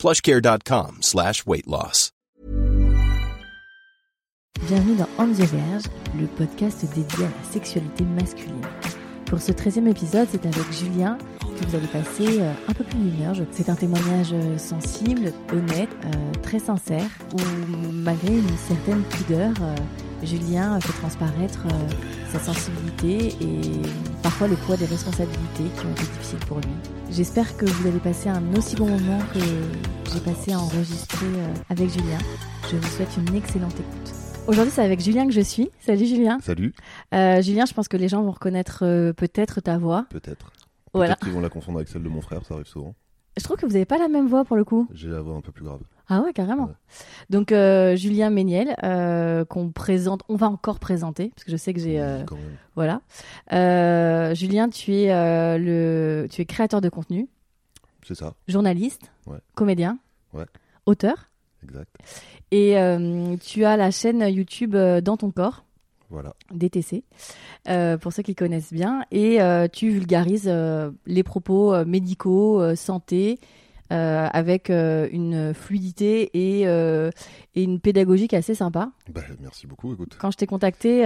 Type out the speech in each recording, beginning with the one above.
plushcare.com slash. Bienvenue dans On the Verge, le podcast dédié à la sexualité masculine. Pour ce 13e épisode, c'est avec Julien que vous allez passer euh, un peu plus d'une heure. C'est un témoignage euh, sensible, honnête, euh, très sincère, où malgré une certaine pudeur, Julien fait transparaître sa sensibilité et parfois le poids des responsabilités qui ont été difficiles pour lui. J'espère que vous allez passer un aussi bon moment que j'ai passé à enregistrer euh, avec Julien. Je vous souhaite une excellente écoute. Aujourd'hui, c'est avec Julien que je suis. Salut Julien. Salut, Euh, Julien, je pense que les gens vont reconnaître euh, peut-être ta voix. peut-être. Voilà. Peut-être qu'ils vont la confondre avec celle de mon frère, ça arrive souvent. Je trouve que vous n'avez pas la même voix pour le coup. J'ai la voix un peu plus grave. Ah ouais, carrément. Ouais. Donc euh, Julien Méniel, euh, qu'on présente, on va encore présenter parce que je sais que j'ai, euh, Oui, voilà. Julien, tu es le, tu es créateur de contenu, C'est ça, journaliste, Ouais. comédien, Ouais. auteur, exact. et tu as la chaîne YouTube Dans ton corps. Voilà, DTC, euh, pour ceux qui connaissent bien, et euh, tu vulgarises euh, les propos médicaux, santé, euh, avec euh, une fluidité et, euh, et une pédagogie qui est assez sympa. bah, merci beaucoup, écoute. Quand je t'ai contacté,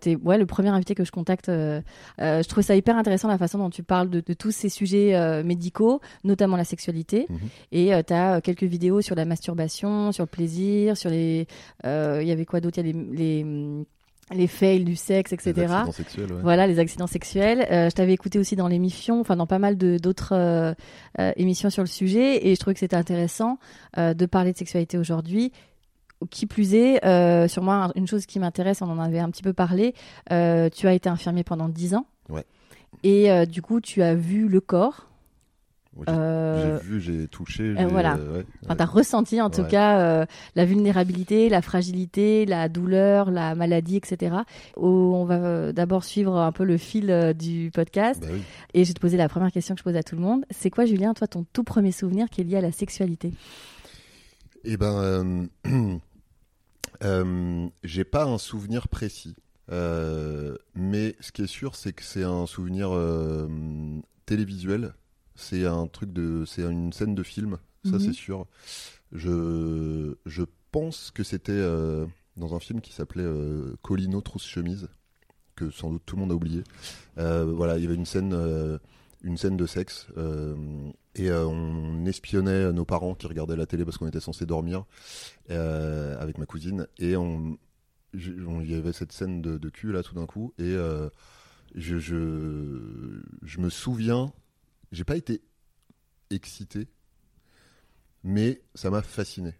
t'es ouais, le premier invité que je contacte. je trouvais ça hyper intéressant la façon dont tu parles de, de tous ces sujets médicaux, notamment la sexualité. Mhm. Et tu as quelques vidéos sur la masturbation, sur le plaisir, sur les. Il y avait quoi d'autre? Il y a les, les, les fails du sexe, etc. Les accidents sexuels, ouais. Voilà, les accidents sexuels. Euh, je t'avais écouté aussi dans l'émission, enfin dans pas mal de- d'autres euh, euh, émissions sur le sujet, et je trouvais que c'était intéressant de parler de sexualité aujourd'hui. Qui plus est, sur moi, une chose qui m'intéresse, on en avait un petit peu parlé, tu as été infirmier pendant 10 ans. Ouais. Et du coup, tu as vu le corps. Ouais, j'ai- Euh, J'ai vu, j'ai touché. euh, j'ai- voilà. ouais, Enfin, ouais. tu as ressenti en tout cas euh, la vulnérabilité, la fragilité, la douleur, la maladie, etc. On va euh, d'abord suivre un peu le fil euh, du podcast. Bah oui. Et je vais te poser la première question que je pose à tout le monde. C'est quoi, Julien, toi, ton tout premier souvenir qui est lié à la sexualité? Eh ben, euh, euh, j'ai pas un souvenir précis. Euh, mais ce qui est sûr, c'est que c'est un souvenir euh, télévisuel. C'est un truc de, c'est une scène de film. Ça, Mhm. c'est sûr. Je, je pense que c'était euh, dans un film qui s'appelait euh, Colino trousse chemise, que sans doute tout le monde a oublié. Euh, voilà, il y avait une scène, euh, une scène de sexe. et on espionnait nos parents qui regardaient la télé parce qu'on était censé dormir avec ma cousine. Et on, il y avait cette scène de, de cul là tout d'un coup. Et je, je, je me souviens, j'ai pas été excité, mais ça m'a fasciné.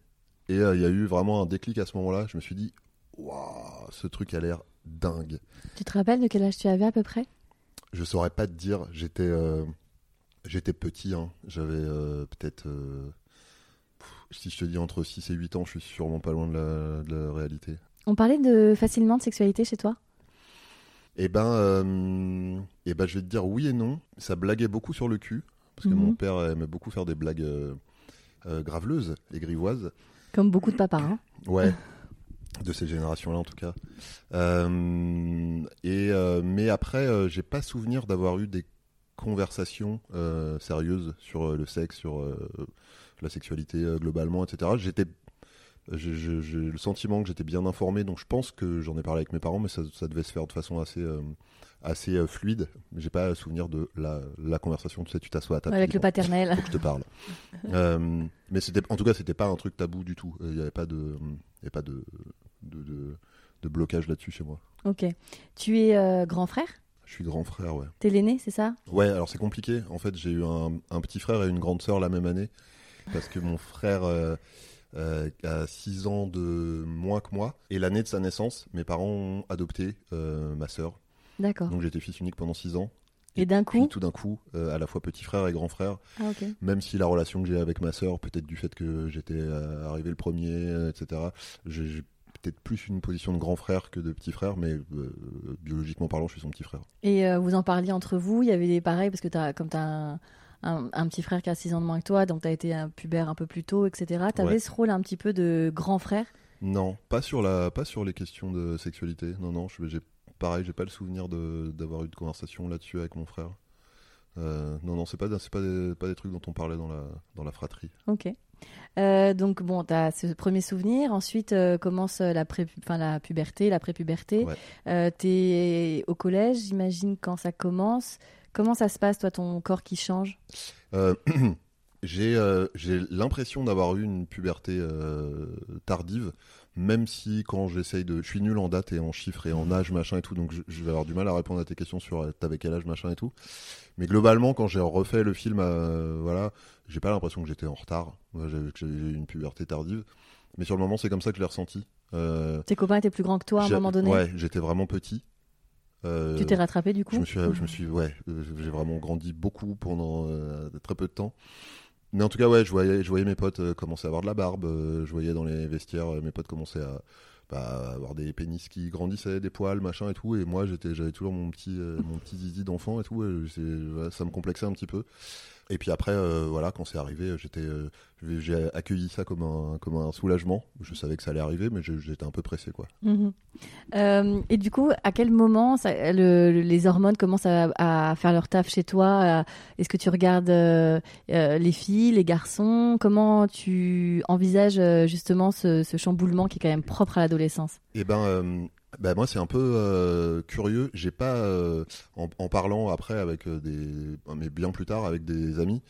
Et euh, il y a eu vraiment un déclic à ce moment-là. Je me suis dit, waouh, ce truc a l'air dingue. Tu te rappelles de quel âge tu avais à peu près? Je saurais pas te dire, j'étais euh, j'étais petit, hein. j'avais euh, peut-être. si je te dis entre 6 et 8 ans, je suis sûrement pas loin de la, de la réalité. On parlait de facilement de sexualité chez toi? Eh ben, euh, eh ben, je vais te dire oui et non. Ça blaguait beaucoup sur le cul, parce que Mhm. mon père aimait beaucoup faire des blagues euh, euh, graveleuses et grivoises. Comme beaucoup de papas. Hein Ouais, de ces générations-là en tout cas. Euh, et euh, mais après, euh, j'ai pas souvenir d'avoir eu des conversations sérieuses sur le sexe, sur la sexualité globalement, etc. J'étais, j'ai le sentiment que j'étais bien informé, donc je pense que j'en ai parlé avec mes parents, mais ça, ça devait se faire de façon assez euh, assez euh, fluide. J'ai pas souvenir de la, la conversation. Tu sais, tu t'assois à table. Avec le paternel. faut que je te parle. Euh, mais c'était, en tout cas, c'était pas un truc tabou du tout. Il n'y avait pas de, y avait pas de, de, de- de blocage là-dessus chez moi. Ok. Tu es euh, grand frère? Je suis grand frère, ouais. T'es l'aîné, c'est ça? Ouais, alors c'est compliqué. En fait, j'ai eu un, un petit frère et une grande sœur la même année. Parce que mon frère euh, a 6 ans de moins que moi. Et l'année de sa naissance, mes parents ont adopté euh, ma sœur. D'accord. Donc j'étais fils unique pendant 6 ans. Et d'un coup tout d'un coup, euh, à la fois petit frère et grand frère, Ah, même si la relation que j'ai avec ma sœur, peut-être du fait que j'étais euh, arrivé le premier, etc., j'ai peut-être plus une position de grand frère que de petit frère, mais biologiquement parlant, je suis son petit frère. Et vous en parliez entre vous Il y avait des pareils parce que as, comme tu as un, un- un petit frère qui a 6 ans de moins que toi, donc tu as été un pubère un peu plus tôt, etc. Tu avais Ouais. ce rôle un petit peu de grand frère? Non, pas sur la, pas sur les questions de sexualité. Non, non, je- j'ai pareil, j'ai pas le souvenir de d'avoir eu de conversation là-dessus avec mon frère. Euh, non, non, c'est pas, c'est pas des, pas des trucs dont on parlait dans la, dans la fratrie. Ok. Euh, donc bon, tu as ce premier souvenir. Ensuite euh, commence la, pré la puberté, la prépuberté. Ouais. Tu es au collège, j'imagine, quand ça commence. Comment ça se passe, toi, ton corps qui change? Euh, j'ai euh, j'ai l'impression d'avoir eu une puberté euh, tardive, même si quand j'essaye de... Je suis nul en date et en chiffres et en âge, machin et tout, donc je, je vais avoir du mal à répondre à tes questions sur euh, t'avais quel âge, machin et tout. Mais globalement, quand j'ai refait le film, voilà, j'ai pas l'impression que j'étais en retard, j'ai- eu une puberté tardive. Mais sur le moment, c'est comme ça que je l'ai ressenti. Tes copains étaient plus grands que toi à un moment donné? Ouais, j'étais vraiment petit. Euh, Tu t'es rattrapé du coup je me suis, je me suis, ouais, euh, j'ai vraiment grandi beaucoup pendant euh, très peu de temps. Mais en tout cas, ouais, je voyais, je voyais mes potes euh, commencer à avoir de la barbe. je voyais dans les vestiaires, mes potes commençaient à, bah, avoir des pénis qui grandissaient, des poils, machin et tout. Et moi, j'étais, j'avais toujours mon petit, mon petit zizi d'enfant et tout. et ça me complexait un petit peu. Et puis après, euh, voilà, quand c'est arrivé, j'étais, euh, j'ai accueilli ça comme un, comme un soulagement. Je savais que ça allait arriver, mais j'étais un peu pressé, quoi. Mhm. Euh, et du coup, à quel moment ça- le- le- les hormones commencent à, à faire leur taf chez toi? Est-ce que tu regardes les filles, les garçons? Comment tu envisages justement ce, ce chamboulement qui est quand même propre à l'adolescence? Eh ben, ben moi c'est un peu euh, curieux. J'ai pas, euh, en, parlant après avec euh, des, mais bien plus tard avec des amis,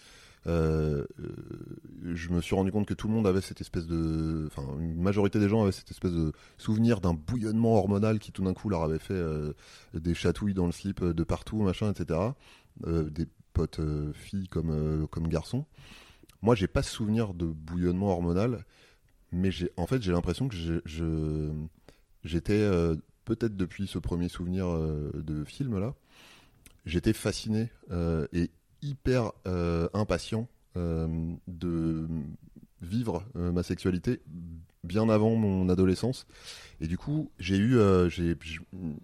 je me suis rendu compte que tout le monde avait cette espèce de, enfin une majorité des gens avaient cette espèce de souvenir d'un bouillonnement hormonal qui tout d'un coup leur avait fait des chatouilles dans le slip de partout, machin, etc. Des potes filles comme comme garçons. Moi j'ai pas ce souvenir de bouillonnement hormonal, mais j'ai, en fait j'ai l'impression que je j'étais euh, peut-être depuis ce premier souvenir euh, de film là, j'étais fasciné euh, et hyper euh, impatient euh, de vivre euh, ma sexualité bien avant mon adolescence. Et du coup, j'ai eu, euh, j'ai,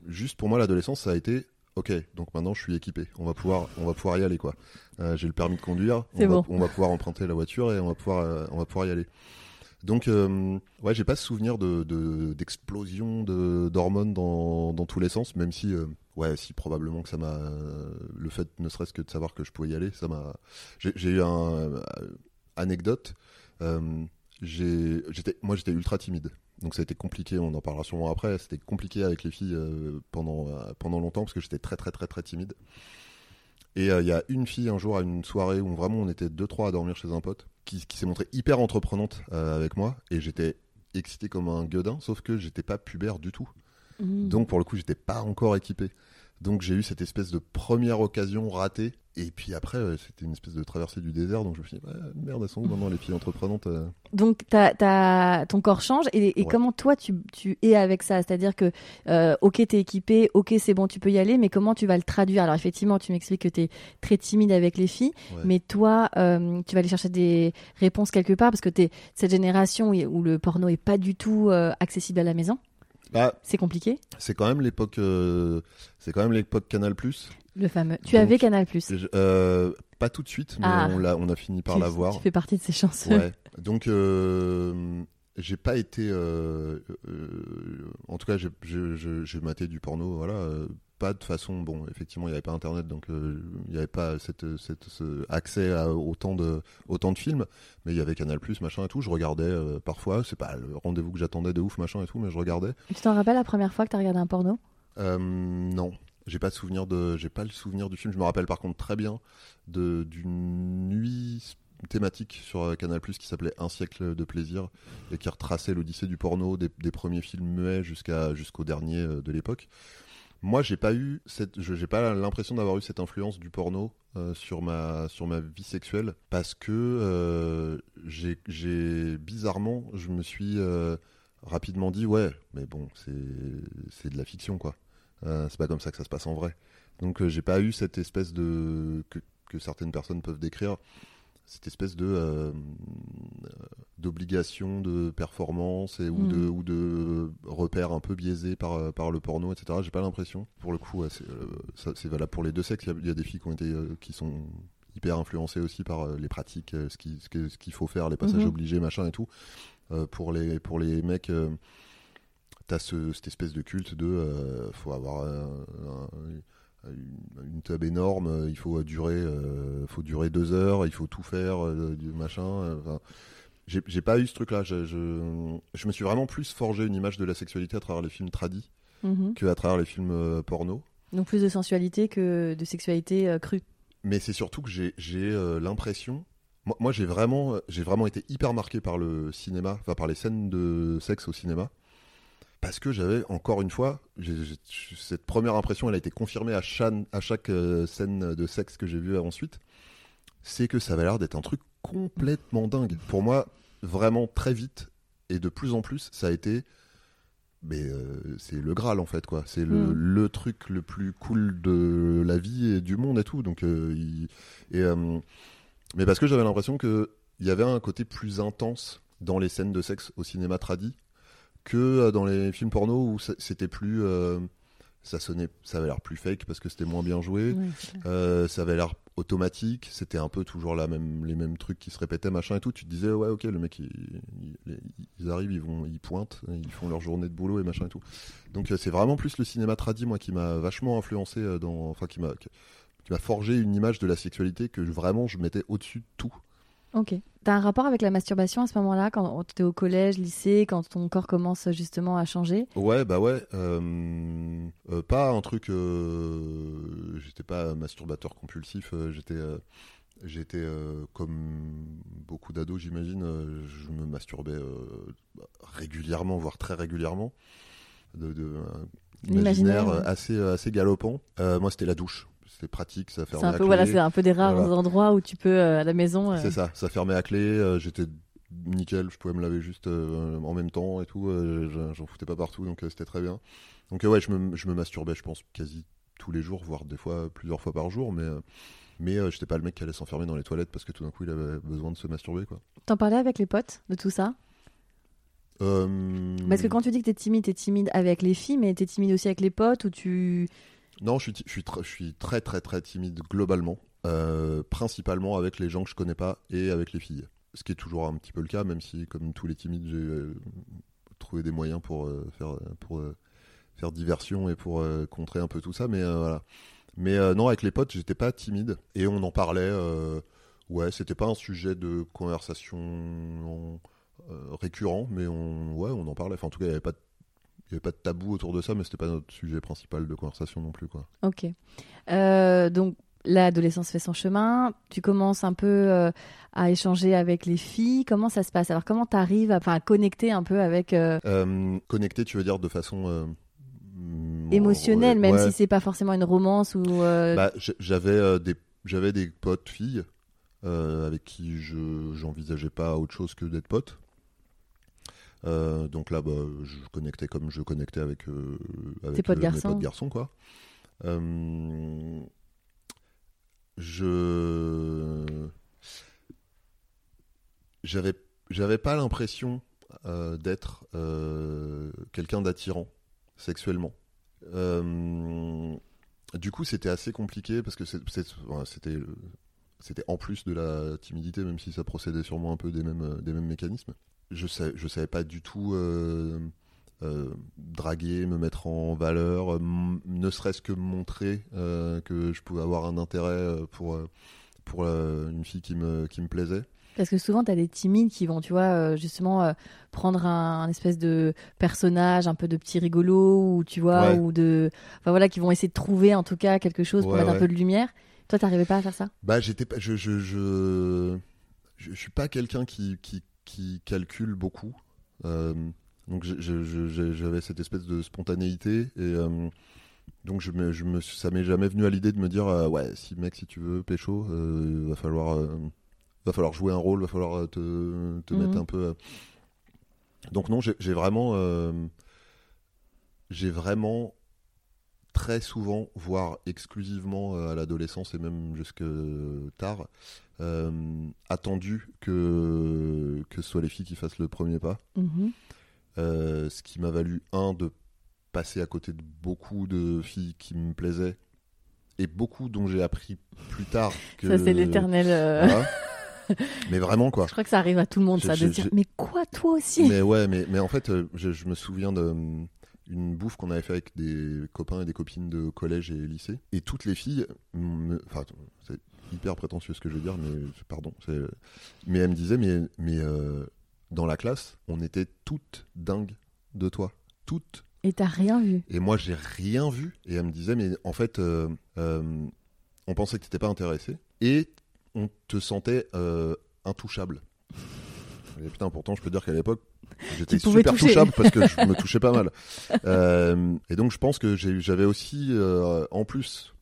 juste pour moi, l'adolescence, ça a été, ok, donc maintenant je suis équipé, on va pouvoir, on va pouvoir y aller quoi. Euh, j'ai le permis de conduire, C'est on, va, bon. on va pouvoir emprunter la voiture et on va pouvoir, euh, on va pouvoir y aller. Donc, euh, ouais, j'ai pas ce souvenir de de- d'explosion de, d'hormones dans, dans tous les sens, même si, euh, ouais, si probablement que ça m'a, euh, le fait ne serait-ce que de savoir que je pouvais y aller, ça m'a. J'ai eu un euh, anecdote. euh, moi, j'étais ultra timide. Donc ça a été compliqué. On en parlera sûrement après. C'était compliqué avec les filles pendant pendant longtemps parce que j'étais très très très très timide. Et il y a une fille un jour à une soirée où vraiment on était deux trois à dormir chez un pote qui, qui s'est montrée hyper entreprenante euh, avec moi et j'étais excité comme un gueudin sauf que j'étais pas pubère du tout. Mhm. Donc pour le coup j'étais pas encore équipé. Donc j'ai eu cette espèce de première occasion ratée et puis après euh, c'était une espèce de traversée du désert donc je me suis dit Ouais, merde elles sont où maintenant les filles entreprenantes euh Donc, t'as- ton corps change et, et Ouais. comment toi tu, tu es avec ça? C'est-à-dire que, euh, ok, t'es équipé, ok, c'est bon, tu peux y aller, mais comment tu vas le traduire? Alors, effectivement, tu m'expliques que t'es très timide avec les filles, Ouais. mais toi, euh, tu vas aller chercher des réponses quelque part parce que t'es cette génération où, où le porno est pas du tout accessible à la maison. Bah, C'est compliqué. c'est quand même l'époque euh, c'est quand même l'époque Canal Plus Le fameux. Tu Donc, avais Canal Plus. Euh, pas tout de suite, mais Ah. on, a fini par l'avoir. tu fais partie de ces chanceux. Ouais. Donc, euh, j'ai pas été. en tout cas, j'ai maté du porno, voilà. Pas de façon. Bon, effectivement, il n'y avait pas Internet, donc euh, il n'y avait pas cette, cette, ce accès à autant de, autant de films. Mais il y avait Canal, machin et tout. Je regardais euh, parfois. C'est pas le rendez-vous que j'attendais de ouf, machin et tout, mais je regardais. Tu t'en rappelles la première fois que t'as regardé un porno? Euh, non, j'ai pas de souvenir de, j'ai pas le souvenir du film. Je me rappelle par contre très bien de d'une nuit thématique sur Canal qui s'appelait Un siècle de plaisir et qui retraçait l'odyssée du porno des, des premiers films muets jusqu'à jusqu'au dernier de l'époque. Moi, j'ai pas eu cette, j'ai pas l'impression d'avoir eu cette influence du porno euh, sur ma sur ma vie sexuelle parce que euh, j'ai bizarrement, je me suis euh, rapidement dit ouais, mais bon, c'est de la fiction quoi. C'est pas comme ça que ça se passe en vrai. Donc j'ai pas eu cette espèce de que, que certaines personnes peuvent décrire, cette espèce de euh, d'obligation de performance et, ou Mm. de ou de repères un peu biaisés par euh, par le porno, etc. J'ai pas l'impression. Pour le coup, ouais, c'est euh, c'est valable pour les deux sexes. Il y a- il y, a des filles qui ont été euh, qui sont hyper influencées aussi par les pratiques, ce qui ce qu'il faut faire, les passages Mhm. obligés, machin et tout. Pour les pour les mecs. T'as ce, cette espèce de culte de euh, faut avoir un- un- une, une tub énorme, euh, il faut durer, euh, faut durer deux heures, il faut tout faire, euh, du machin. euh, enfin, j'ai pas eu ce truc-là. Je, je, je me suis vraiment plus forgé une image de la sexualité à travers les films tradis Mhm. que à travers les films euh, porno. Donc plus de sensualité que de sexualité euh, crue. Mais c'est surtout que j'ai j'ai, euh, l'impression. Moi, moi, j'ai vraiment, j'ai vraiment été hyper marqué par le cinéma, enfin par les scènes de sexe au cinéma. Parce que j'avais, encore une fois, cette première impression, elle a été confirmée à, chaque euh, scène de sexe que j'ai vue ensuite. C'est que ça avait l'air d'être un truc complètement dingue. Pour moi, vraiment très vite et de plus en plus, ça a été. Mais euh, c'est le Graal en fait, quoi. C'est le, Mm. le truc le plus cool de la vie et du monde et tout. Donc, euh, il- et, euh, mais parce que j'avais l'impression que il y avait un côté plus intense dans les scènes de sexe au cinéma tradi que euh, dans les films porno où c'était plus euh, ça sonnait ça avait l'air plus fake parce que c'était moins bien joué. Euh, ça avait l'air automatique. C'était un peu toujours la même les mêmes trucs qui se répétaient machin et tout. Tu te disais ouais ok le mec il- il- ils arrivent ils vont ils pointent ils font leur journée de boulot et machin et tout. Donc c'est vraiment plus le cinéma tradi moi qui m'a vachement influencé dans enfin qui m'a qui m'a forgé une image de la sexualité que vraiment je mettais au-dessus de tout Ok. T'as un rapport avec la masturbation à ce moment-là, quand t'es au collège, lycée, quand ton corps commence justement à changer? Ouais, bah ouais. euh, euh, pas un truc. euh, j'étais pas masturbateur compulsif. euh, j'étais, euh, j'étais euh, comme beaucoup d'ados, j'imagine. euh, je me masturbais euh, régulièrement, voire très régulièrement. De, de imaginaire assez, assez galopant. Euh, moi, c'était la douche. C'était pratique, ça C'est fermait un à peu clé. voilà, c'est un peu des rares Voilà. endroits où tu peux euh, à la maison. euh, C'est ça, ça fermait à clé, euh, j'étais nickel, je pouvais me laver juste en même temps et tout, je- j'en foutais pas partout, donc c'était très bien. Donc ouais, je me, je me masturbais, je pense, quasi tous les jours, voire des fois plusieurs fois par jour, mais, mais euh, j'étais pas le mec qui allait s'enfermer dans les toilettes parce que tout d'un coup il avait besoin de se masturber, quoi. T'en parlais avec les potes de tout ça? Euh, Parce que quand tu dis que t'es timide, t'es timide avec les filles, mais t'es timide aussi avec les potes ou tu. Non, je suis, très très très timide globalement, euh, principalement avec les gens que je connais pas et avec les filles. Ce qui est toujours un petit peu le cas, même si, comme tous les timides, j'ai euh, trouvé des moyens pour, euh, faire, diversion et pour contrer un peu tout ça. Mais voilà. Mais non, avec les potes, j'étais pas timide et on en parlait. ouais, c'était pas un sujet de conversation en- récurrent, mais on, ouais, on en parlait. Enfin, en tout cas, il y avait pas de il n'y avait pas de tabou autour de ça, mais c'était pas notre sujet principal de conversation non plus, quoi. Ok. Euh, donc l'adolescence fait son chemin. Tu commences un peu euh, à échanger avec les filles. Comment ça se passe? Alors comment t'arrives à, enfin, à connecter un peu avec euh, connecté, tu veux dire de façon émotionnelle, même ouais. si c'est pas forcément une romance ou. Bah, j'avais des j'avais des potes filles avec qui je j'envisageais pas autre chose que d'être pote. Euh, donc là, bah, je connectais comme je connectais avec, euh, avec Tes potes garçons. mes potes garçons, quoi. Euh, je j'avais j'avais pas l'impression euh, d'être quelqu'un d'attirant sexuellement. Du coup, c'était assez compliqué parce que c'était c'était en plus de la timidité, même si ça procédait sûrement un peu des mêmes des mêmes mécanismes. Je savais je savais pas du tout euh, euh, draguer, me mettre en valeur, euh, ne serait-ce que montrer euh, que je pouvais avoir un intérêt pour pour une fille qui me qui me plaisait. Parce que souvent, tu as des timides qui vont, tu vois, justement prendre un, un espèce de personnage, un peu de petit rigolo, ou tu vois, Ouais. ou de. Enfin voilà, qui vont essayer de trouver en tout cas quelque chose pour Ouais, mettre un peu de lumière. Toi, t'arrivais pas à faire ça? Bah, j'étais pas, je, je, je, je, je suis pas quelqu'un qui, qui, qui calcule beaucoup. Euh, donc, j'avais cette espèce de spontanéité et euh, donc je me, je me, ça m'est jamais venu à l'idée de me dire euh, ouais, si mec, si tu veux pécho, va falloir, va falloir jouer un rôle, va falloir te, te Mhm. mettre un peu. euh. Donc non, j'ai vraiment, euh, j'ai vraiment très souvent, voire exclusivement à l'adolescence et même jusque tard, attendu que, que ce soit les filles qui fassent le premier pas. Mhm. Euh, ce qui m'a valu, un, de passer à côté de beaucoup de filles qui me plaisaient et beaucoup dont j'ai appris plus tard que. Ça, c'est l'éternel. euh, Voilà. Mais vraiment, quoi. Je crois que ça arrive à tout le monde, Je- ça, je- de dire je- Mais quoi, toi aussi? Mais ouais, mais, mais en fait, euh, je, je me souviens de hum, une bouffe qu'on avait fait avec des copains et des copines de collège et lycée. Et toutes les filles, me- enfin, hyper prétentieux ce que je veux dire, mais pardon. Mais elles me disaient, mais, mais euh, dans la classe, on était toutes dingues de toi. Toutes. Et t'as rien vu. Et moi, j'ai rien vu. Et elle me disait, mais en fait, euh, euh, on pensait que t'étais pas intéressé. Et on te sentait intouchable. Et putain, pourtant, je peux dire qu'à l'époque, j'étais super toucher. touchable parce que je me touchais pas mal. Euh, et donc, je pense que j'avais aussi, euh, en plus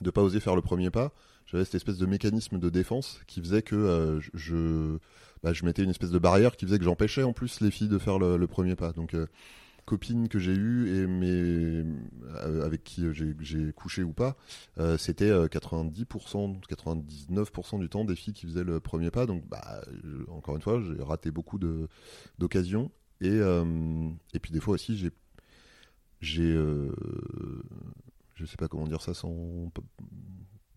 de pas oser faire le premier pas, j'avais cette espèce de mécanisme de défense qui faisait que euh, je, bah, je mettais une espèce de barrière qui faisait que j'empêchais en plus les filles de faire le, premier pas. Donc, euh, copines que j'ai eues et mes, euh, avec qui j'ai- couché ou pas, c'était euh, 90%, 99% du temps des filles qui faisaient le premier pas. Donc, bah, encore une fois, j'ai raté beaucoup d'occasions. Et, et puis des fois aussi, j'ai, j'ai, je sais pas comment dire ça sans,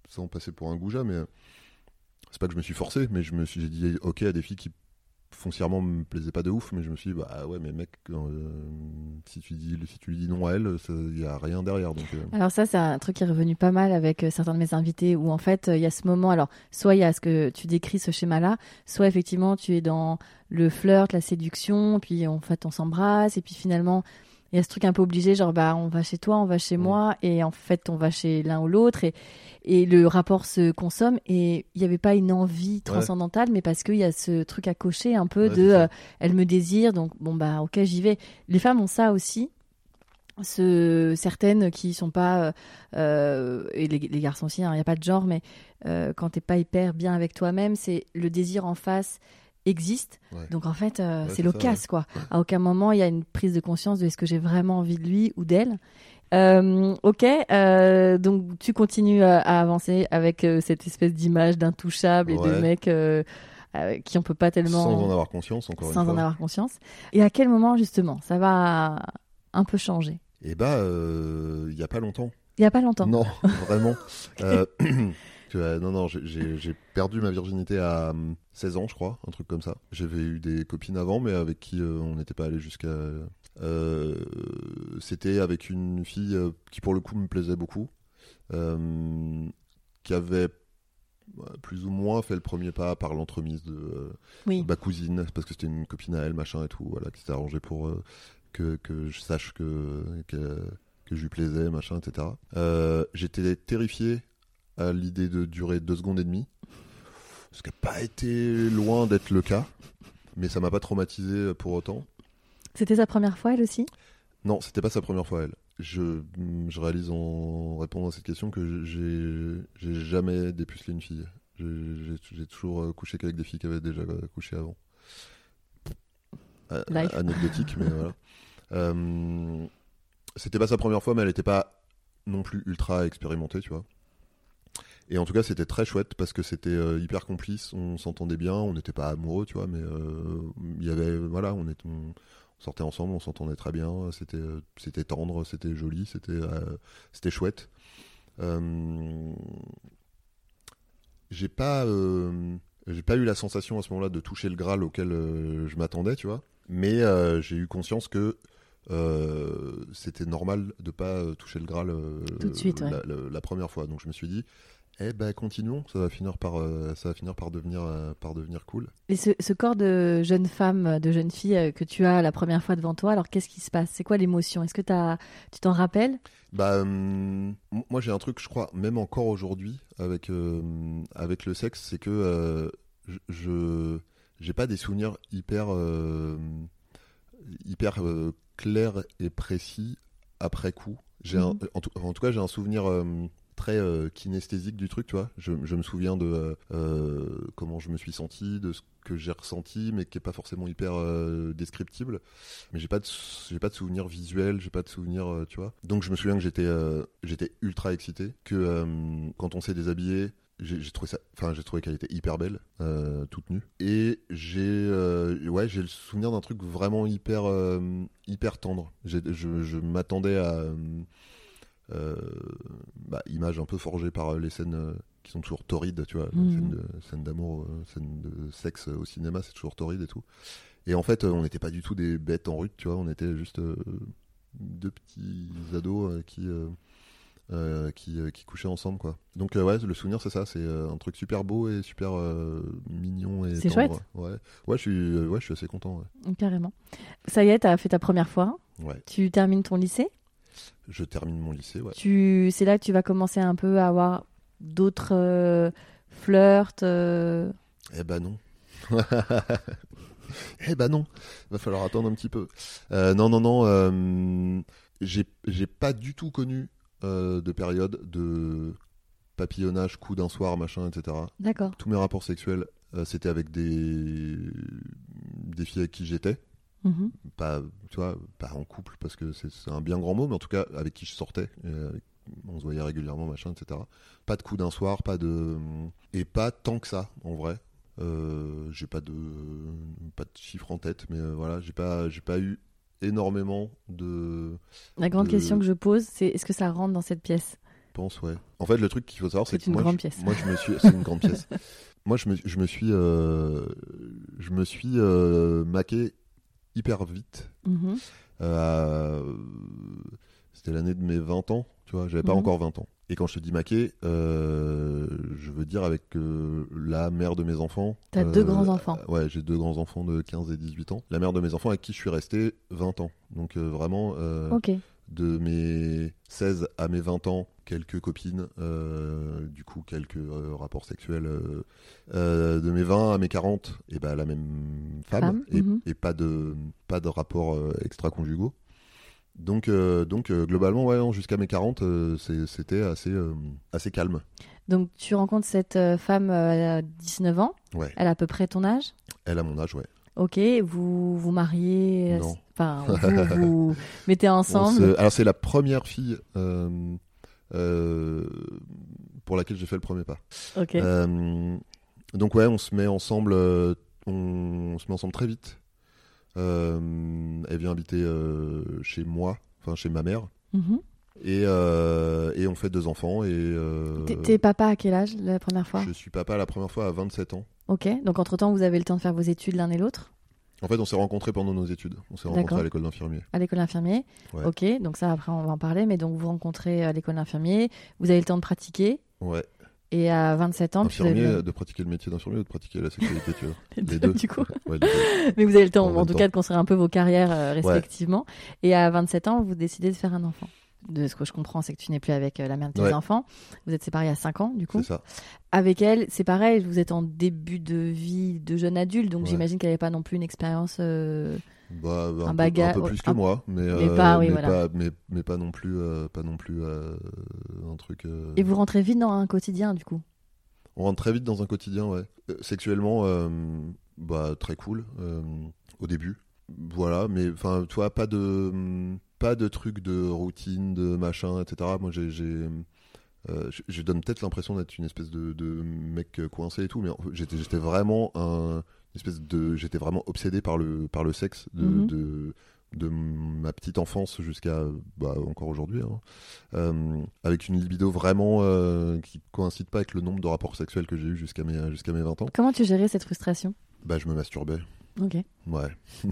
sans passer pour un goujat, mais c'est pas que je me suis forcé, mais je me suis j'ai dit ok à des filles qui foncièrement me plaisaient pas de ouf, mais je me suis dit bah ouais mais mec, euh, si tu dis si tu lui dis non à elle, il y a rien derrière donc. euh, Alors ça, c'est un truc qui est revenu pas mal avec euh, certains de mes invités, où en fait, euh, il y a ce moment, alors, soit il y a ce que tu décris, ce schéma-là, soit effectivement, tu es dans le flirt, la séduction, puis en fait, on s'embrasse, et puis finalement, il y a ce truc un peu obligé, genre, bah, on va chez toi, on va chez Mm. moi, et en fait, on va chez l'un ou l'autre, et, et le rapport se consomme, et il n'y avait pas une envie transcendantale, mais parce qu'il y a ce truc à cocher un peu Ouais, de, euh, elle me désire, donc bon, bah, ok, j'y vais. Les femmes ont ça aussi. Ce, certaines qui sont pas euh, euh, et les, les garçons aussi, il n'y a pas de genre, mais euh, quand t'es pas hyper bien avec toi-même, c'est le désir en face existe. Ouais. Donc en fait, euh, Ouais, c'est ça, quoi. À aucun moment il y a une prise de conscience de est-ce que j'ai vraiment envie de lui ou d'elle. Euh, ok, euh, donc tu continues à, avancer avec cette espèce d'image d'intouchable et de mec qui on peut pas tellement sans en avoir conscience encore une sans fois. en avoir conscience. Et à quel moment justement ça va un peu changer? Et bah il y a pas longtemps. Il y a pas longtemps. Non, vraiment. Euh, que, euh, non, non, j'ai- perdu ma virginité à hum, 16 ans, je crois, un truc comme ça. J'avais eu des copines avant, mais avec qui euh, on n'était pas allé jusqu'à. euh, C'était avec une fille euh, qui, pour le coup, me plaisait beaucoup, euh, qui avait euh, plus ou moins fait le premier pas par l'entremise de euh, ma cousine, parce que c'était une copine à elle, machin et tout, voilà, qui s'était arrangé pour euh, que, que je sache que, que, que je lui plaisais, machin, etc. Euh, J'étais terrifié à l'idée de durer deux secondes et demie, ce qui n'a pas été loin d'être le cas, mais ça m'a pas traumatisé pour autant. C'était sa première fois elle aussi? Non, c'était pas sa première fois, elle. Je, je réalise en répondant à cette question que j'ai jamais dépucelé une fille. J'ai- toujours euh, couché qu'avec des filles qui avaient déjà euh, couché avant. Euh, Life. anecdotique, mais voilà. Euh, c'était pas sa première fois, mais elle était pas non plus ultra expérimentée, tu vois. Et en tout cas, c'était très chouette parce que c'était euh, hyper complice, on s'entendait bien, on n'était pas amoureux, tu vois, mais euh, il y avait, voilà, on, est, on sortait ensemble, on s'entendait très bien, c'était, euh, c'était tendre, c'était joli, c'était, c'était chouette. J'ai pas, j'ai pas eu la sensation à ce moment-là de toucher le Graal auquel euh, je m'attendais, tu vois, mais euh, j'ai eu conscience que euh, c'était normal de pas toucher le Graal Tout de suite, ouais. la, la- la première fois. Donc je me suis dit, eh ben continuons, ça va finir par, euh, ça va finir par devenir, euh, par devenir cool. Et ce, ce corps de jeune femme, de jeune fille euh, que tu as la première fois devant toi, alors qu'est-ce qui se passe? C'est quoi l'émotion? Est-ce que tu t'en rappelles? Bah, moi j'ai un truc, je crois, même encore aujourd'hui avec avec le sexe, c'est que je- j'ai pas des souvenirs hyper hyper clairs et précis après coup. J'ai Mhm. en, tout, en tout cas, j'ai un souvenir très euh, kinesthésique du truc, tu vois. Je, me souviens de euh, euh, comment je me suis senti, de ce que j'ai ressenti, mais qui est pas forcément hyper descriptible. Mais j'ai pas de j'ai pas de souvenir visuel, j'ai pas de souvenir, tu vois. Donc je me souviens que j'étais j'étais ultra excité, que quand on s'est déshabillé. J'ai trouvé ça, enfin j'ai trouvé qu'elle était hyper belle, toute nue. Et j'ai, ouais, j'ai le souvenir d'un truc vraiment hyper, hyper tendre. Je, m'attendais à, bah, image un peu forgée par euh, les scènes euh, qui sont toujours torrides, tu vois, scènes de- scènes d'amour, euh, scènes de sexe au cinéma, c'est toujours torride et tout. Et en fait, euh, on n'était pas du tout des bêtes en rut, tu vois, on était juste euh, deux petits ados euh, qui, euh, euh, qui, euh, qui couchaient ensemble, quoi. Donc, euh, ouais, le souvenir, c'est ça, c'est euh, un truc super beau et super euh, mignon et C'est chouette. Ouais, ouais, je suis, euh, ouais, je suis assez content. ouais. Carrément. Ça y est, t'as fait ta première fois. Ouais, Tu termines ton lycée? Je termine mon lycée, ouais. Tu, c'est là que tu vas commencer un peu à avoir d'autres euh, flirts. euh, Eh ben non. eh ben non. Va falloir attendre un petit peu. Euh, non, non, non. euh, j'ai pas du tout connu de période de papillonnage, coup d'un soir, machin, etc. D'accord. Tous mes rapports sexuels, c'était avec des des filles avec qui j'étais. Mhm. Pas, tu vois, pas en couple parce que c'est un bien grand mot, mais en tout cas avec qui je sortais. euh, on se voyait régulièrement, machin, etc. Pas de coup d'un soir, pas de et pas tant que ça, en vrai. Euh, j'ai pas de pas de chiffres en tête, mais euh, voilà, j'ai pas j'ai pas eu énormément de La grande de- question que je pose, c'est est-ce que ça rentre dans cette pièce? Pense, ouais. En fait, le truc qu'il faut savoir, c'est C'est que une moi, grande je, pièce. moi, je me suis, c'est une grande pièce. Moi, je me, je me suis, euh, je me suis maqué hyper vite. Mhm. Euh, C'était l'année de mes 20 ans, tu vois, j'avais pas Mhm. encore 20 ans. Et quand je te dis maqué, euh, je veux dire avec euh, la mère de mes enfants. T'as deux grands-enfants. Ouais, j'ai deux grands-enfants de 15 et 18 ans. La mère de mes enfants avec qui je suis resté 20 ans. Donc vraiment, Ok. De mes 16 à mes 20 ans, quelques copines, euh, du coup quelques euh, rapports sexuels. euh, de mes 20 à mes 40, et ben la même femme, Femme, et, mhm. et pas de pas de rapports extra-conjugaux. Donc, donc globalement, ouais, jusqu'à mes 40, euh, c'est- c'était assez, assez calme. Donc tu rencontres cette femme à 19 ans. Ouais. Elle a à peu près ton âge? Elle a mon âge, ouais. Ok. Vous vous mariez. Non. Enfin, vous vous mettez ensemble. se- Alors, c'est la première fille euh, euh, pour laquelle j'ai fait le premier pas. Ok. Euh, donc ouais, on se met ensemble, on, se met ensemble très vite. Elle vient habiter chez moi, enfin chez ma mère, Mhm. et, euh, et on fait deux enfants. Et euh, T'es- T'es papa à quel âge la première fois? Je suis papa la première fois à 27 ans. Ok. Donc entre temps, vous avez le temps de faire vos études l'un et l'autre En fait, on s'est rencontrés pendant nos études. On s'est rencontrés à l'école d'infirmier. à l'école d'infirmier. Ouais. Ok. Donc ça, après, on va en parler. Mais donc vous rencontrez à l'école d'infirmier. Vous avez le temps de pratiquer. Ouais. Et à 27 ans, puis vous Infirmier, avez de pratiquer le métier d'infirmier ou de pratiquer la sexualité, tu vois. les les deux, deux. du coup. Ouais, les deux. Mais vous avez le temps, En tout temps. cas, de construire un peu vos carrières euh, respectivement. Et à 27 ans, vous décidez de faire un enfant. De ce que je comprends, c'est que tu n'es plus avec euh, la mère de tes Ouais. enfants. Vous êtes séparés à 5 ans, du coup. C'est ça. Avec elle, c'est pareil, vous êtes en début de vie de jeune adulte, donc Ouais. j'imagine qu'elle n'avait pas non plus une expérience. euh, Bah, un, Un peu, bagage- un peu plus que un- moi, mais, mais euh, pas, oui, mais, voilà. pas, mais, mais pas non plus, euh, pas non plus un truc. Et vous rentrez vite dans un quotidien, du coup? On rentre très vite dans un quotidien, ouais. Sexuellement, bah très cool au début. Voilà, mais enfin, tu vois, pas de pas de trucs de routine, de machin, etc. Moi, j'ai, euh, je, je donne peut-être l'impression d'être une espèce de, de mec coincé et tout, mais j'étais, j'étais vraiment un une espèce de, j'étais vraiment obsédé par le par le sexe de, Mhm. de de ma petite enfance jusqu'à bah, encore aujourd'hui, hein. Euh, avec une libido vraiment euh, qui coïncide pas avec le nombre de rapports sexuels que j'ai eu jusqu'à mes jusqu'à mes 20 ans. Comment tu gérais cette frustration? Bah, je me masturbais. Ok. Ouais.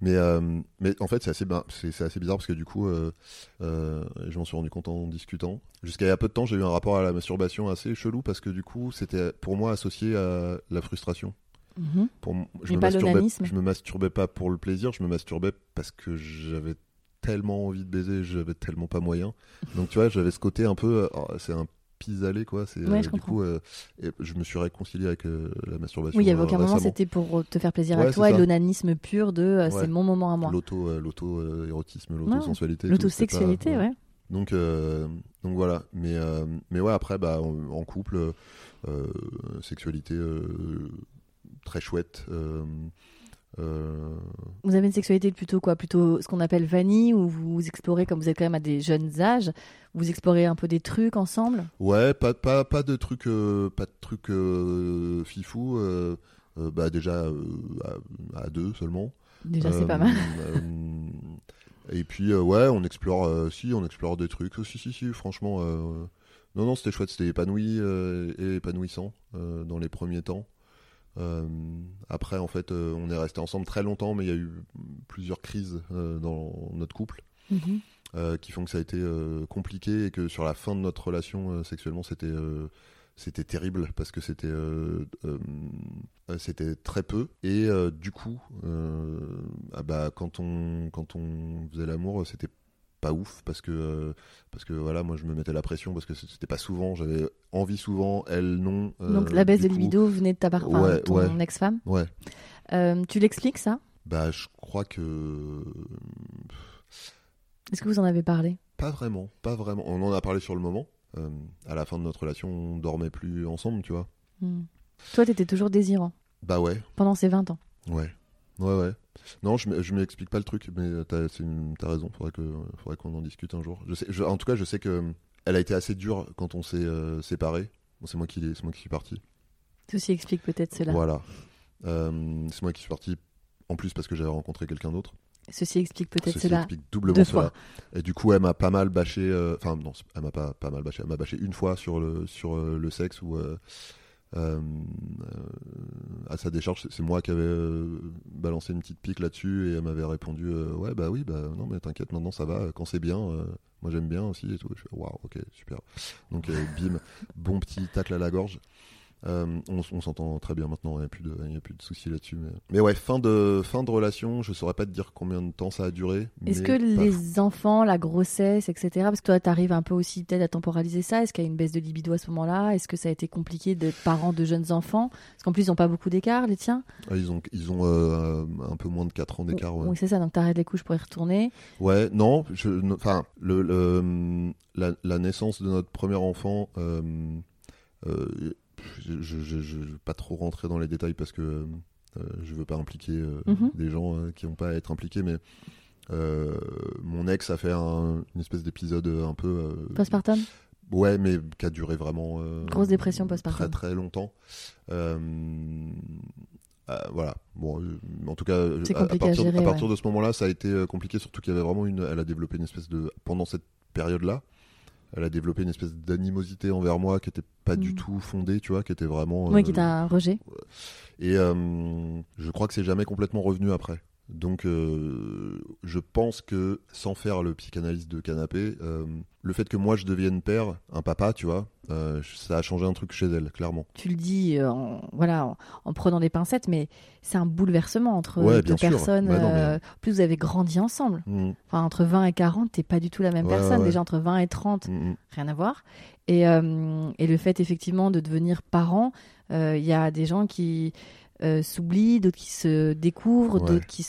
mais, euh, mais en fait, c'est assez, c'est, c'est assez bizarre parce que du coup, euh, euh, je m'en suis rendu compte en discutant. Jusqu'à il y a peu de temps, j'ai eu un rapport à la masturbation assez chelou parce que du coup, c'était pour moi associé à la frustration. Mhm. Pour, m- je, Mais me pas masturbais, l'onanisme. je me masturbais pas pour le plaisir, je me masturbais parce que j'avais tellement envie de baiser, j'avais tellement pas moyen. Donc tu vois, j'avais ce côté un peu, c'est un pis-aller quoi. C'est, Ouais, euh, je du comprends. coup, euh, et je me suis réconcilié avec euh, la masturbation. Oui, il y avait aucun moment, c'était pour te faire plaisir Ouais, à toi et l'onanisme pur de c'est mon moment à moi. L'auto, euh, l'auto euh, érotisme, l'auto-sensualité. L'autosexualité, ouais. Donc, euh, donc voilà. Mais, euh, mais ouais, après, bah, en, en couple, euh, sexualité très chouette. Euh, Vous avez une sexualité plutôt quoi? Plutôt ce qu'on appelle vanille, où vous explorez, comme vous êtes quand même à des jeunes âges, vous explorez un peu des trucs ensemble? Ouais, pas, pas, pas de trucs, euh, pas de trucs euh, fifou. euh, bah déjà à, à deux seulement. Déjà, c'est pas mal. et puis ouais, on explore, si, on explore des trucs. Oh, si, si, si, franchement. non, non, c'était chouette, c'était épanoui et épanouissant dans les premiers temps. Euh, après, en fait, euh, on est resté ensemble très longtemps, mais il y a eu plusieurs crises euh, dans notre couple Mhm. euh, qui font que ça a été euh, compliqué et que sur la fin de notre relation euh, sexuellement c'était c'était terrible parce que c'était c'était très peu et du coup ah bah quand on quand on faisait l'amour c'était pas ouf parce que euh, parce que voilà moi je me mettais la pression parce que c'était pas souvent j'avais envie souvent elle non euh, Donc la baisse de coup- libido venait de ta part, enfin, Ouais, ton ouais. ex-femme. ouais Euh, tu l'expliques ça? Bah je crois que Est-ce que vous en avez parlé? Pas vraiment, pas vraiment. On en a parlé sur le moment. À la fin de notre relation, on dormait plus ensemble, tu vois. Hmm. Toi, t'étais toujours désirant? Bah ouais, pendant ces 20 ans? ouais, ouais, ouais. Non, je, je m'explique pas le truc, mais t'as c'est une- t'as raison. Faudrait que, faudrait qu'on en discute un jour. Je sais, je- en tout cas, je sais que euh, elle a été assez dure quand on s'est euh, séparés. Bon, c'est moi qui, moi qui suis parti. Ceci explique peut-être cela. Voilà. Euh, c'est moi qui suis parti. En plus parce que j'avais rencontré quelqu'un d'autre. Ceci explique peut-être cela. explique doublement deux cela. fois. Et du coup, elle m'a pas mal bâché. euh, Enfin, non, elle m'a pas, pas mal bâché. Elle m'a bâché une fois sur le, sur euh, le sexe où, euh, euh, à sa décharge, c'est- moi qui avais euh, balancé une petite pique là-dessus et elle m'avait répondu Ouais, bah oui, bah non, mais t'inquiète, maintenant ça va. Quand c'est bien, moi j'aime bien aussi et tout. Waouh, ok, super. Donc, bim, bon petit tacle à la gorge. Euh, on, on s'entend très bien maintenant, il n'y a plus de, il y a plus de soucis là-dessus. Mais... mais ouais, fin de, fin de relation, je saurais pas te dire combien de temps ça a duré. Est-ce que les enfants, la grossesse, etc., parce que toi, tu arrives un peu aussi peut-être à temporaliser ça, est-ce qu'il y a une baisse de libido à ce moment-là? Est-ce que ça a été compliqué d'être parent de jeunes enfants? Parce qu'en plus, ils n'ont pas beaucoup d'écart, les tiens Ah, ils ont, ils ont euh, un peu moins de 4 ans d'écart. Ouais. Oui, c'est ça, donc tu arrêtes les couches pour y retourner. Ouais, non, enfin, le, le- la, la naissance de notre premier enfant, euh, je, je, je, pas trop rentrer dans les détails parce que euh, je veux pas impliquer euh, Mhm. des gens euh, qui n'ont pas à être impliqués, mais euh, mon ex a fait un- une espèce d'épisode un peu. Postpartum? Ouais, mais qui a duré vraiment. euh, Grosse dépression Très postpartum. très longtemps. Euh, euh, voilà. Bon, en tout cas, à, à partir, gérer, à partir ouais. de ce moment-là, ça a été compliqué, surtout qu'il y avait vraiment une. Elle a développé une espèce de. Pendant cette période-là, elle a développé une espèce d'animosité envers moi qui était pas du Mm. tout fondée, tu vois, qui était vraiment. Oui, euh, qui t'a un rejet. et euh, je crois que c'est jamais complètement revenu après. Donc, euh, je pense que sans faire le psychanalyste de canapé, euh, le fait que moi je devienne père, un papa, tu vois, euh, ça a changé un truc chez elle, clairement. Tu le dis en, voilà, en, en prenant des pincettes, mais c'est un bouleversement entre Ouais, deux personnes. Bah non, mais- En plus, vous avez grandi ensemble. Mm, Enfin, entre 20 et 40, t'es pas du tout la même Ouais, personne. Déjà, entre 20 et 30, mm, mm. rien à voir. Et, et le fait, effectivement, de devenir parent, il y a des gens qui euh, s'oublient, d'autres qui se découvrent, Ouais. d'autres qui,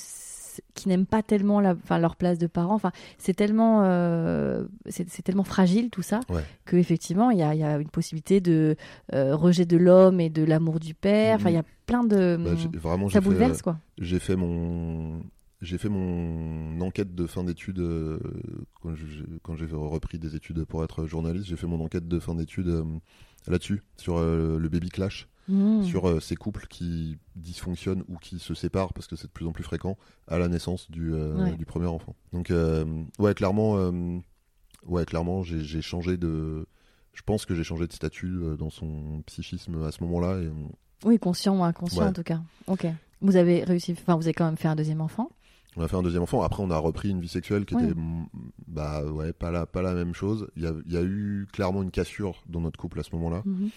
qui n'aiment pas tellement la, enfin, leur place de parent. Enfin, c'est tellement, euh, c'est tellement fragile tout ça Ouais. que effectivement, il y y a une possibilité de euh, rejet de l'homme et de l'amour du père. Enfin, il y a plein de, Bah, vraiment, ça bouleverse quoi. j'ai fait mon j'ai fait mon enquête de fin d'études euh, quand j'ai repris des études pour être journaliste j'ai fait mon enquête de fin d'études là-dessus sur le baby clash Mmh. sur euh, ces couples qui dysfonctionnent ou qui se séparent parce que c'est de plus en plus fréquent à la naissance du, euh, Ouais. du premier enfant donc euh, ouais clairement ouais clairement j'ai changé de je pense que j'ai changé de statut dans son psychisme à ce moment-là et Oui, conscient ou inconscient Ouais. en tout cas. Ok. Vous avez réussi, enfin, vous avez quand même fait un deuxième enfant. On a fait un deuxième enfant. Après, on a repris une vie sexuelle qui Ouais. était, mm, bah ouais, pas la, pas la même chose. Il y a, y a eu clairement une cassure dans notre couple à ce moment-là. Mhm. Euh,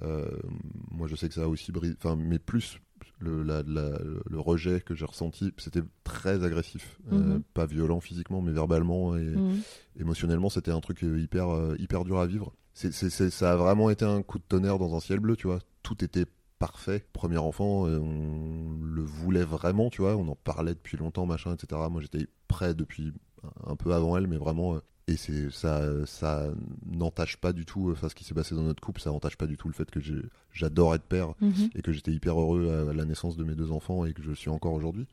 moi, je sais que ça a aussi brisé, enfin, mais plus le, la- la- le rejet que j'ai ressenti, c'était très agressif, Euh, Mhm. pas violent physiquement, mais verbalement et Mhm. émotionnellement, c'était un truc euh, hyper, euh, hyper dur à vivre. C'est- c'est- ça a vraiment été un coup de tonnerre dans un ciel bleu, tu vois. Tout était parfait. Premier enfant, euh, on le voulait vraiment, tu vois. On en parlait depuis longtemps, machin, etc. Moi, j'étais prêt depuis un- peu avant elle, mais vraiment, euh, et c'est ça, ça n'entache pas du tout, enfin ce qui s'est passé dans notre couple, ça n'entache pas du tout le fait que j'adore être père Mhm. et que j'étais hyper heureux à la naissance de mes deux enfants et que je suis encore aujourd'hui.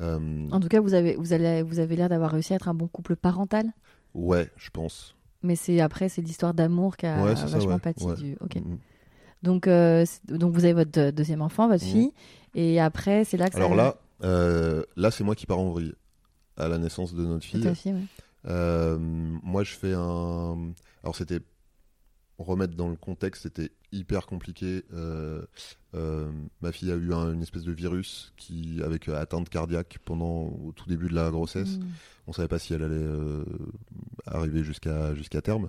Euh, En tout cas, vous avez, vous allez, vous avez l'air d'avoir réussi à être un bon couple parental. ouais, je pense. Mais c'est après, c'est l'histoire d'amour qui a Ouais, ça, vachement ouais, pâti ouais. du. Ok. Mm. Donc, euh, donc vous avez votre euh, deuxième enfant, votre Mhm. fille, et après, c'est là que Alors ça. là, euh, là c'est moi qui pars en vrille à la naissance de notre fille. fille. Euh, moi, je fais un. Alors, c'était. Remettre dans le contexte, c'était hyper compliqué. Euh, euh, ma fille a eu un- une espèce de virus qui, avec euh, atteinte cardiaque pendant au tout début de la grossesse. Mm. On savait pas si elle allait euh, arriver jusqu'à jusqu'à terme.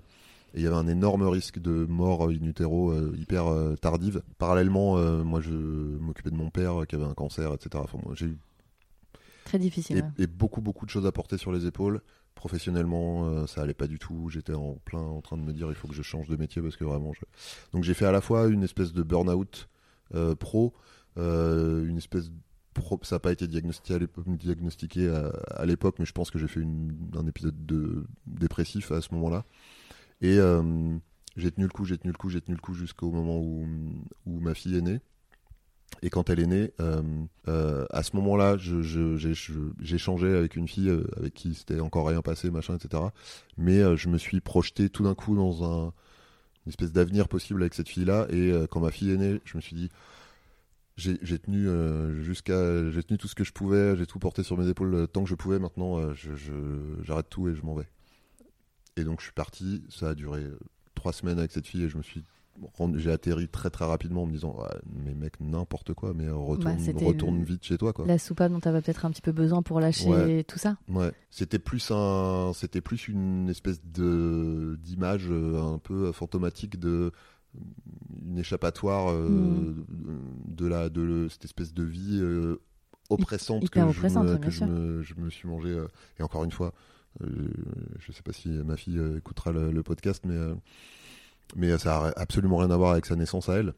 Et il y avait un énorme risque de mort in utero euh, hyper euh, tardive. Parallèlement, euh, moi, je m'occupais de mon père euh, qui avait un cancer, etc. Enfin, moi, j'ai eu Très difficile. et, ouais. et beaucoup beaucoup de choses à porter sur les épaules. Professionnellement, euh, ça allait pas du tout. J'étais en plein en train de me dire il faut que je change de métier parce que vraiment. Donc j'ai fait à la fois une espèce de burn-out euh, pro, euh, une espèce pro... ça n'a pas été diagnostiqué à l'époque, mais je pense que j'ai fait une- un épisode de dépressif à ce moment-là. Et j'ai tenu le coup, j'ai tenu le coup, j'ai tenu le coup jusqu'au moment où, où ma fille est née. Et quand elle est née, euh, euh, à ce moment-là, j'ai changé avec une fille euh, avec qui c'était encore rien passé, machin, etc. Mais je me suis projeté tout d'un coup dans un, une espèce d'avenir possible avec cette fille-là. Et quand ma fille est née, je me suis dit, j'ai tenu jusqu'à, j'ai tenu tout ce que je pouvais, j'ai tout porté sur mes épaules tant que je pouvais. Maintenant, j'arrête tout et je m'en vais. Et donc je suis parti. Ça a duré trois semaines avec cette fille et je me suis j'ai atterri très très rapidement en me disant Ouais, mais mec n'importe quoi mais euh, retourne, Bah, retourne le- vite chez toi quoi La soupape dont tu avais peut-être un petit peu besoin pour lâcher Ouais. tout ça. ouais c'était plus un c'était plus une espèce de d'image euh, un peu fantomatique de une échappatoire euh, Mm. de la de cette espèce de vie euh, oppressante hyper que, oppressante, je, me, bien que je, sûr. me, je me suis mangé euh, et encore une fois euh, je sais pas si ma fille euh, écoutera le, le podcast mais euh, mais ça a absolument rien à voir avec sa naissance à elle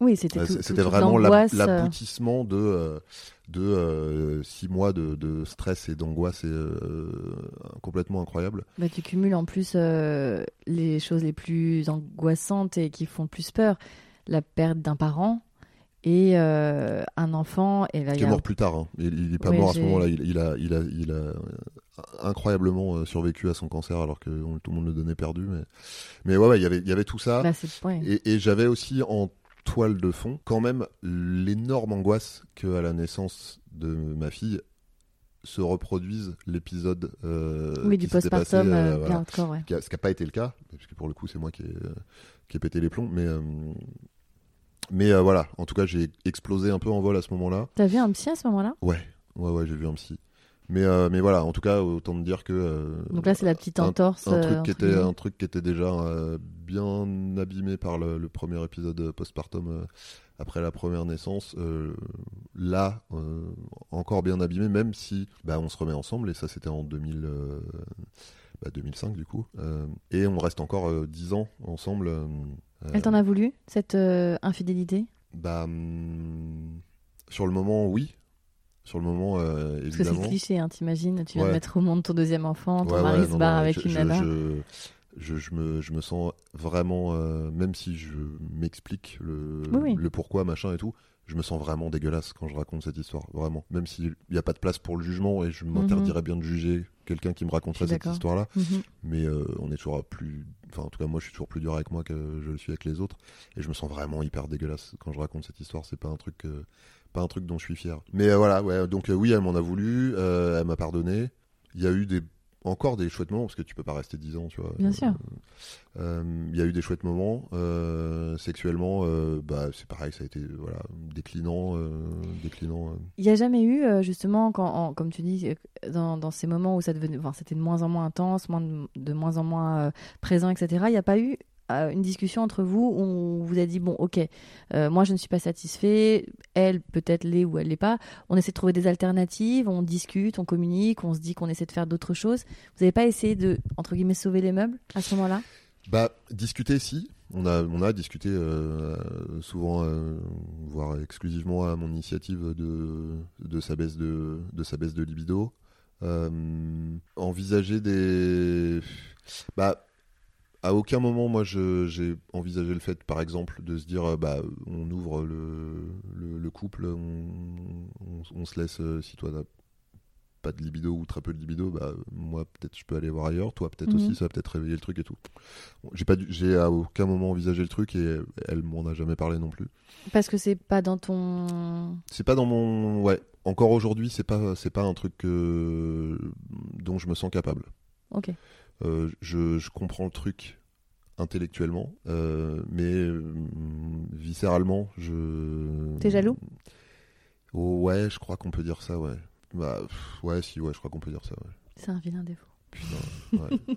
Oui, c'était toute vraiment euh, l'aboutissement de, euh, de euh, six mois de, de stress et d'angoisse euh, complètement incroyable. Bah, tu cumules en plus euh, les choses les plus angoissantes et qui font plus peur. La perte d'un parent et euh, un enfant. Et là, il Qui est a- mort plus tard. hein. Il, il est pas Oui, mort à ce moment-là. Il, il a, il a, il a euh, incroyablement euh, survécu à son cancer alors que tout le monde le donnait perdu. Mais, mais ouais, ouais, il y avait, il y avait tout ça. Bah. Et, et j'avais aussi en toile de fond quand même l'énorme angoisse que à la naissance de ma fille se reproduise l'épisode euh, oui, du postpartum euh, euh, voilà. ouais. Ce qui n'a pas été le cas, parce que pour le coup c'est moi qui ai, euh, qui ai pété les plombs, mais, euh, mais voilà, en tout cas j'ai explosé un peu en vol à ce moment-là. T'as vu un psy à ce moment-là? Ouais, ouais, ouais, j'ai vu un psy. Mais, euh, mais voilà, en tout cas, autant me dire que... euh, Donc là, c'est la petite entorse. un euh, truc, qui entre était, un truc qui était déjà euh, bien abîmé par le, le premier épisode euh, postpartum euh, après la première naissance. euh, là, euh, encore bien abîmé, même si bah, on se remet ensemble, et ça c'était en 2000, euh, bah, 2005 du coup. euh, et on reste encore euh, 10 ans ensemble. euh, Elle t'en a voulu, cette euh, infidélité? bah, hum, Sur le moment, oui. Sur le moment, euh, Parce que c'est évidemment. le cliché, hein, t'imagines, tu viens Ouais. de mettre au monde ton deuxième enfant, ton Ouais, mari ouais, se non, barre non, avec je, une je- nana. je- me, je me sens vraiment, euh, même si je m'explique le, Oui, oui. le pourquoi, machin et tout, je me sens vraiment dégueulasse quand je raconte cette histoire, vraiment. Même s'il n'y a pas de place pour le jugement et je m'interdirais bien de juger quelqu'un qui me raconterait Mhm. Cette histoire-là, Mhm. mais euh, on est toujours plus. Enfin, en tout cas, moi, je suis toujours plus dur avec moi que je le suis avec les autres, et je me sens vraiment hyper dégueulasse quand je raconte cette histoire. C'est pas un truc, euh, pas un truc dont je suis fier. Mais euh, voilà, ouais. Donc euh, oui, elle m'en a voulu, euh, elle m'a pardonné. Il y a eu des encore des chouettes moments parce que tu peux pas rester 10 ans, tu vois. Bien sûr. Il y a eu des chouettes moments sexuellement. bah, c'est pareil, ça a été voilà déclinant, déclinant. Il n'y a jamais eu, justement, quand, en- comme tu dis, dans, dans ces moments où ça devenait, enfin, c'était de moins en moins intense, moins de, de moins en moins présent, etc., il n'y a pas eu une discussion entre vous où on vous a dit, bon, ok, euh, moi je ne suis pas satisfait, elle peut-être l'est ou elle l'est pas, on essaie de trouver des alternatives, on discute, on communique, on se dit qu'on essaie de faire d'autres choses. Vous n'avez pas essayé de, entre guillemets, sauver les meubles à ce moment-là? Bah, discuter, si. On a, on a discuté euh, souvent, euh, voire exclusivement à mon initiative de, de, sa baisse de, de sa baisse de libido. Envisager des. Bah, à aucun moment, moi, j'ai envisagé le fait, par exemple, de se dire, euh, bah, on ouvre le, le, le couple, on, on- on se laisse, euh, si toi, t'as pas de libido ou très peu de libido, bah, moi, peut-être, je peux aller voir ailleurs, toi, peut-être Mhm. aussi, ça va peut-être réveiller le truc et tout. J'ai pas, j'ai à aucun moment envisagé le truc et elle m'en a jamais parlé non plus. Parce que c'est pas dans ton. C'est pas dans mon, ouais, encore aujourd'hui, c'est pas, c'est pas un truc que- dont je me sens capable. Ok. Euh, je, je comprends le truc intellectuellement, euh, mais euh, viscéralement, je. T'es jaloux? Oh, Ouais, je crois qu'on peut dire ça, ouais. Bah, pff, ouais, si, ouais, je crois qu'on peut dire ça, ouais. C'est un vilain défaut. Putain, ouais.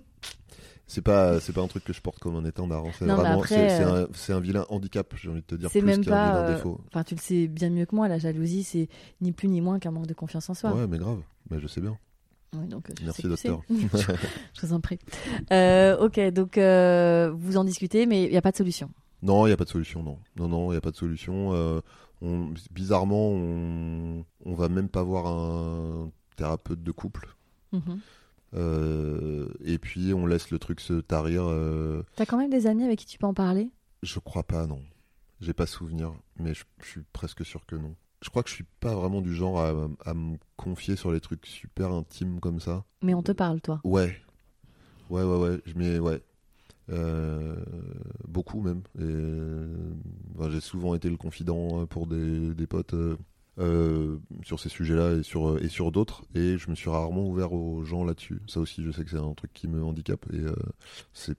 c'est pas, c'est pas un truc que je porte comme un étendard. hein. C'est vraiment, c'est, un, vilain handicap, j'ai envie de te dire, C'est même pas, vilain euh, défaut. Enfin, tu le sais bien mieux que moi, la jalousie, c'est ni plus ni moins qu'un manque de confiance en soi. Ouais, mais grave, mais je sais bien. Oui, donc, je Merci, sais docteur. je vous en prie. Euh, ok, donc euh, vous en discutez, mais il n'y a pas de solution. Non, il n'y a pas de solution, non. Non, non, il n'y a pas de solution. Euh, on, bizarrement, on, on va même pas voir un thérapeute de couple. Mhm. Et puis, on laisse le truc se tarir. T'as quand même des amis avec qui tu peux en parler? Je crois pas, non. J'ai pas souvenir, mais je, je suis presque sûr que non. Je crois que je suis pas vraiment du genre à, à me confier sur les trucs super intimes comme ça. Mais on te parle, toi. Ouais. Ouais, ouais, ouais. Je mets, ouais. Euh, beaucoup même. Euh, ben, j'ai souvent été le confident euh, pour des, des potes euh, sur ces sujets-là et sur, et sur d'autres. Et je me suis rarement ouvert aux gens là-dessus. Ça aussi, je sais que c'est un truc qui me handicape. Et euh, c'est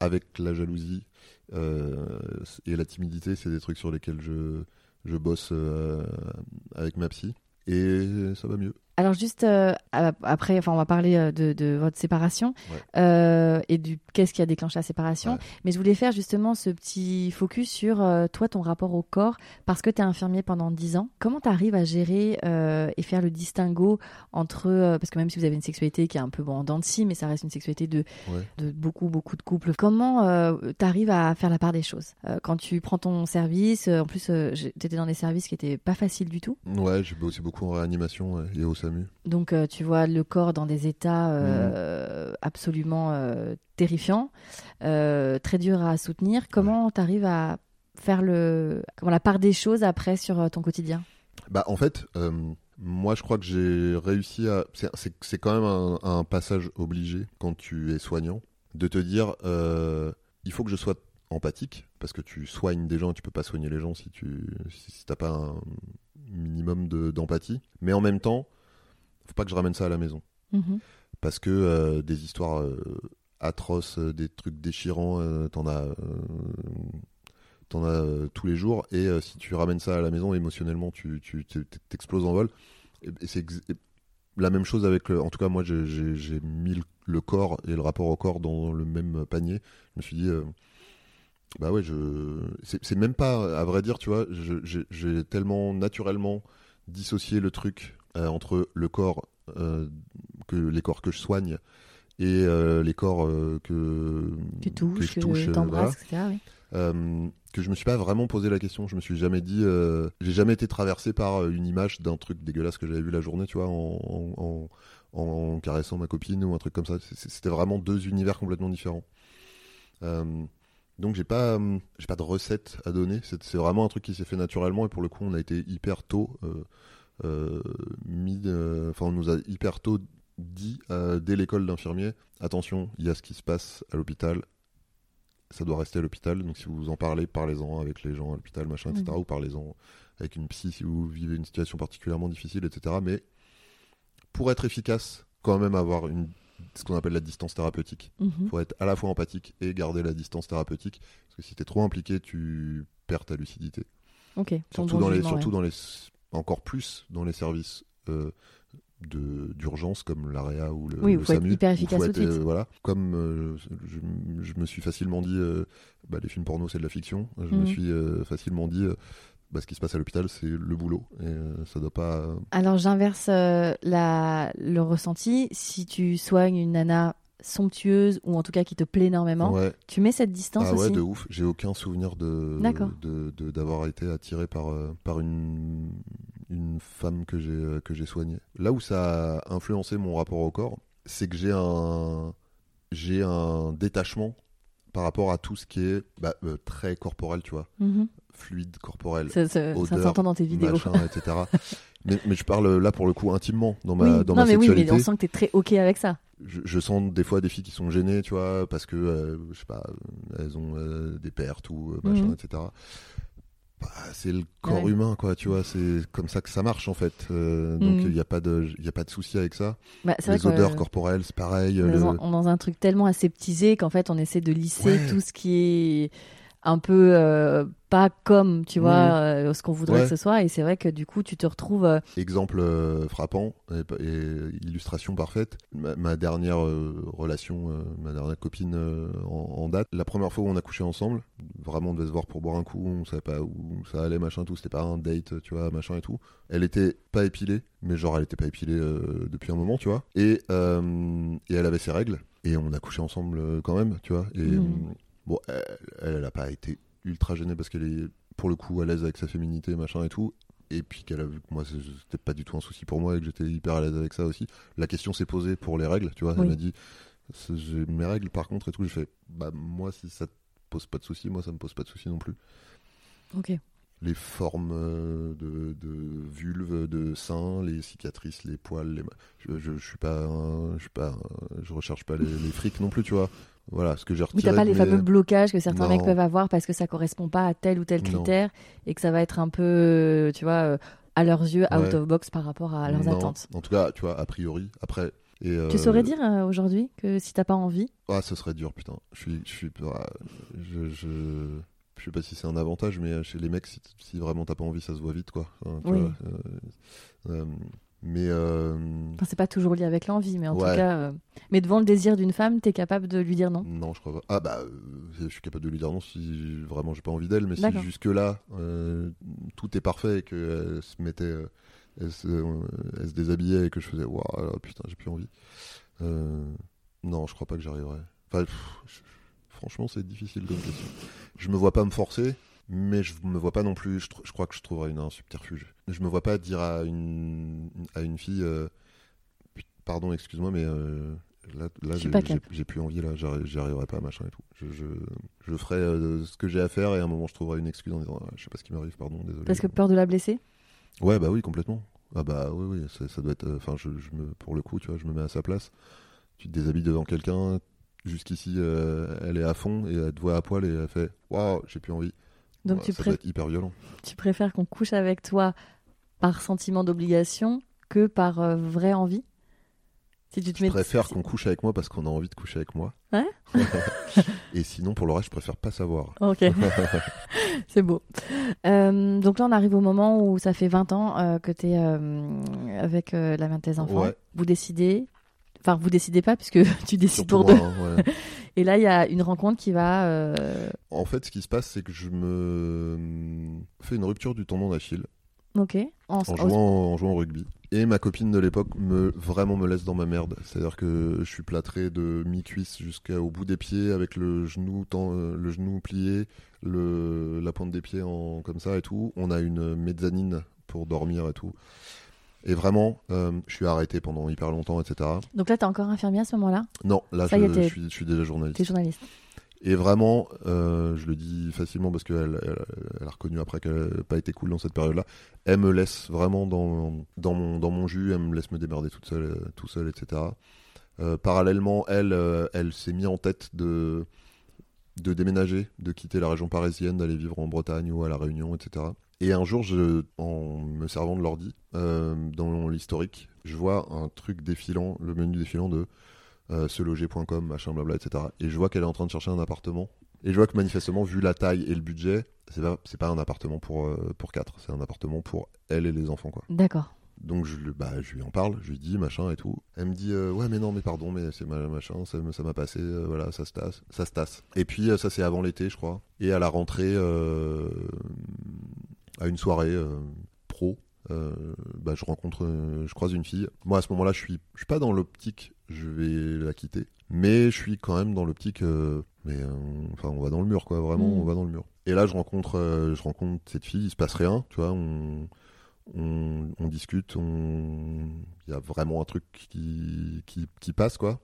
avec la jalousie et la timidité, c'est des trucs sur lesquels je, je bosse euh, avec ma psy. Et ça va mieux. Alors juste euh, ap- après, enfin on va parler euh, de, de votre séparation Ouais. euh, et du qu'est-ce qui a déclenché la séparation. Ouais. Mais je voulais faire justement ce petit focus sur euh, toi, ton rapport au corps, parce que tu es infirmier pendant 10 ans. Comment tu arrives à gérer et faire le distinguo entre, parce que même si vous avez une sexualité qui est un peu bon, en dents de scie, mais ça reste une sexualité de, Ouais. de beaucoup, beaucoup de couples. Comment tu arrives à faire la part des choses Quand tu prends ton service, en plus tu étais dans des services qui étaient pas faciles du tout? Ouais, j'ai bossé beaucoup en réanimation et au SAMU. Donc, euh, tu vois le corps dans des états euh, absolument euh, terrifiants, très durs à soutenir. Comment tu arrives à faire le, comment, la part des choses après sur ton quotidien? Bah, en fait, moi, je crois que j'ai réussi à. C'est- quand même un, un passage obligé quand tu es soignant de te dire il faut que je sois empathique parce que tu soignes des gens et tu peux pas soigner les gens si tu si, si t'as pas un minimum de- d'empathie. Mais en même temps, faut pas que je ramène ça à la maison Mhm. parce que euh, des histoires euh, atroces, euh, des trucs déchirants, t'en as, t'en as tous les jours. Et si tu ramènes ça à la maison, émotionnellement, tu, t'exploses en vol. Et, et c'est la même chose avec le. En tout cas, moi, j'ai- mis le, le corps et le rapport au corps dans le même panier. Je me suis dit. bah ouais, je. C'est même pas, à vrai dire, tu vois, j'ai tellement naturellement dissocié le truc entre le corps, euh, que les corps que je soigne et euh, les corps euh, que, Tu touches, que je que touche, euh, t'embrasses, voilà. etc. oui. Euh, que je me suis pas vraiment posé la question. Je me suis jamais dit, euh, j'ai jamais été traversé par euh, une image d'un truc dégueulasse que j'avais vu la journée, tu vois, en, en, en- en caressant ma copine ou un truc comme ça. C'était vraiment deux univers complètement différents. Euh, donc j'ai pas, j'ai pas de recette à donner. C'est vraiment un truc qui s'est fait naturellement et pour le coup on a été hyper tôt euh, euh, mis, euh, enfin on nous a hyper tôt dit euh, dès l'école d'infirmier, attention, il y a ce qui se passe à l'hôpital, ça doit rester à l'hôpital. Donc si vous en parlez, parlez-en avec les gens à l'hôpital, machin, etc. Mhm. Ou parlez-en avec une psy si vous vivez une situation particulièrement difficile, etc. Mais pour être efficace, quand même avoir une, ce qu'on appelle la distance thérapeutique. Mhm. Il faut être à la fois empathique et garder la distance thérapeutique. Parce que si tu es trop impliqué, tu perds ta lucidité. Surtout, bon dans les, jugement, surtout ouais. dans les, encore plus dans les services euh, d'urgence comme l'AREA ou le, Oui, le faut être SAMU. hyper efficace être, suite. euh, voilà. Comme euh, je, je me suis facilement dit, euh, bah, les films porno c'est de la fiction. Je me Mhm. suis facilement dit, bah, ce qui se passe à l'hôpital c'est le boulot et euh, ça doit pas. Alors j'inverse euh, le ressenti. Si tu soignes une nana somptueuse ou en tout cas qui te plaît énormément, Ouais. tu mets cette distance Ah ouais, aussi. de ouf. J'ai aucun souvenir de D'accord. de- de- d'avoir été attiré par euh, par une une femme que j'ai euh, que j'ai soignée. Là où ça a influencé mon rapport au corps, c'est que j'ai un j'ai un détachement par rapport à tout ce qui est bah, euh, très corporel, tu vois, Mhm. fluide corporel, Ça, ça- odeur, s'entend dans tes vidéos. machin, etc. mais, mais je parle là pour le coup intimement dans ma oui. dans non, ma mais oui, mais on sent que t'es très ok avec ça. je, je sens des fois des filles qui sont gênées, tu vois, parce que, euh, je sais pas, elles ont euh, des pertes ou euh, machin, Mhm. etc. Bah, c'est le corps Ouais. humain, quoi, tu vois, c'est comme ça que ça marche, en fait. Euh, donc, il Mhm. n'y a pas de, il a pas de souci avec ça. Bah, vrai Les odeurs corporelles, c'est pareil. on est le- dans, on est dans un truc tellement aseptisé qu'en fait on essaie de lisser Ouais. tout ce qui est un peu euh, pas comme tu vois Mhm. euh, ce qu'on voudrait Ouais. que ce soit et c'est vrai que du coup tu te retrouves euh, Exemple frappant et, et illustration parfaite. Ma, ma dernière relation, ma dernière copine en, en date, la première fois où on a couché ensemble, vraiment on devait se voir pour boire un coup, on savait pas où ça allait, machin, tout, c'était pas un date, tu vois, machin et tout. Elle était pas épilée, mais genre elle était pas épilée depuis un moment, tu vois. Et, et elle avait ses règles, et on a couché ensemble quand même, tu vois. Et Mhm. Bon, elle, elle, a pas été ultra gênée parce qu'elle est pour le coup à l'aise avec sa féminité, machin et tout et puis qu'elle a vu que moi c'était pas du tout un souci pour moi et que j'étais hyper à l'aise avec ça aussi. La question s'est posée pour les règles, tu vois. Oui. Elle m'a dit j'ai mes règles par contre et tout. J'ai fait bah moi si ça te pose pas de souci, moi ça me pose pas de souci non plus. ok Les formes euh, de, de vulve, de seins, les cicatrices, les poils, les je, je, je suis pas, un- je suis pas, un- je recherche pas les, les frics non plus, tu vois. Voilà ce que j'ai oui retiré. t'as pas les mes- fameux blocages que certains Non. mecs peuvent avoir parce que ça correspond pas à tel ou tel Non. critère et que ça va être un peu euh, tu vois euh, à leurs yeux out of box par rapport à leurs Non. attentes En tout cas, tu vois, a priori. Après. Et, tu euh, saurais dire euh, aujourd'hui que si t'as pas envie? Ah, ce serait dur, putain. Je suis, je suis, ah, je, je, je sais pas si c'est un avantage, mais chez les mecs, si, si vraiment t'as pas envie, ça se voit vite, quoi. Enfin, tu Oui. vois, euh, euh, mais euh, enfin c'est pas toujours lié avec l'envie mais en Ouais. tout cas euh, mais devant le désir d'une femme t'es capable de lui dire non? Non, je crois pas. Ah bah, euh, je suis capable de lui dire non si vraiment j'ai pas envie d'elle, mais si jusque là tout est parfait et qu'elle se mettait, euh, elle, se, euh, elle se déshabillait et que je faisais, waouh, putain, j'ai plus envie. Non, je crois pas que j'arriverai. Enfin, pff, je- franchement, c'est difficile comme question. Je me vois pas me forcer, mais je me vois pas non plus. Je, je crois que je trouverai une, un subterfuge. Je me vois pas dire à une, à une fille, euh, pardon, excuse-moi, mais euh, là, là j'ai plus envie, là, j'y arriverai pas, machin et tout. Je, je, je ferai euh, ce que j'ai à faire et à un moment, je trouverai une excuse en disant, Ah, je sais pas ce qui m'arrive, pardon, désolé. parce que peur de la blesser? Ouais, bah oui, complètement. Ah bah oui, oui, ça, ça doit être. Enfin, je, je me, pour le coup, tu vois, je me mets à sa place. Tu te déshabilles devant quelqu'un. Jusqu'ici, elle est à fond et elle te voit à poil et elle fait Waouh, j'ai plus envie. Donc Ouais, tu, ça pré- doit être hyper violent. tu préfères qu'on couche avec toi par sentiment d'obligation que par euh, vraie envie? Si tu te Je mets préfère si- qu'on couche avec moi parce qu'on a envie de coucher avec moi. Ouais? Et sinon, pour le reste, je préfère pas savoir. Ok, c'est beau. Euh, donc là, on arrive au moment où ça fait 20 ans euh, que tu es avec euh, la mère de tes enfants. Ouais. Vous décidez, enfin, vous décidez pas puisque tu décides Surtout pour deux. moi, ouais. Et là, il y a une rencontre qui va. euh, En fait, ce qui se passe, c'est que je me fais une rupture du tendon d'Achille Ok. En, en jouant, en jouant au rugby. Et ma copine de l'époque me vraiment me laisse dans ma merde. C'est-à-dire que je suis plâtré de mi-cuisse jusqu'au bout des pieds avec le genou, ten- euh, le genou plié, le, la pointe des pieds en, comme ça et tout. On a une mezzanine pour dormir et tout. Et vraiment, euh, je suis arrêté pendant hyper longtemps, etc. Donc là, tu es encore infirmier à ce moment-là? Non, là, Ça je, y est, t'es- je suis, je suis déjà journaliste. Tu es journaliste. Et vraiment, euh, je le dis facilement parce qu'elle elle, elle a reconnu après qu'elle n'a pas été cool dans cette période-là. Elle me laisse vraiment dans, dans, mon, dans mon jus, elle me laisse me démerder toute seule, euh, tout seul, etc. Euh, parallèlement, elle, elle s'est mis en tête de, de déménager, de quitter la région parisienne, d'aller vivre en Bretagne ou à La Réunion, etc. Et un jour, en me servant de l'ordi, euh, dans l'historique, je vois un truc défilant, le menu défilant de euh, seloger.com, machin, blabla, etc. Et je vois qu'elle est en train de chercher un appartement. Et je vois que manifestement, vu la taille et le budget, c'est pas, pas un appartement pour, euh, pour quatre, c'est un appartement pour elle et les enfants, quoi. D'accord. Donc je, bah, je lui en parle, je lui dis machin et tout. Elle me dit euh, ouais mais non mais pardon mais c'est ma- machin, ça, m'a passé, euh, voilà ça se tasse, ça se tasse. Et puis euh, ça c'est avant l'été je crois. Et à la rentrée, euh, à une soirée pro, bah, je rencontre, je croise une fille. Moi à ce moment-là je suis, je suis pas dans l'optique, je vais la quitter, mais je suis quand même dans l'optique, mais enfin on va dans le mur quoi, vraiment Mm. on va dans le mur. Et là je rencontre, je rencontre cette fille, il se passe rien, tu vois, on on, on discute, on... il y a vraiment un truc qui, qui, qui passe, quoi.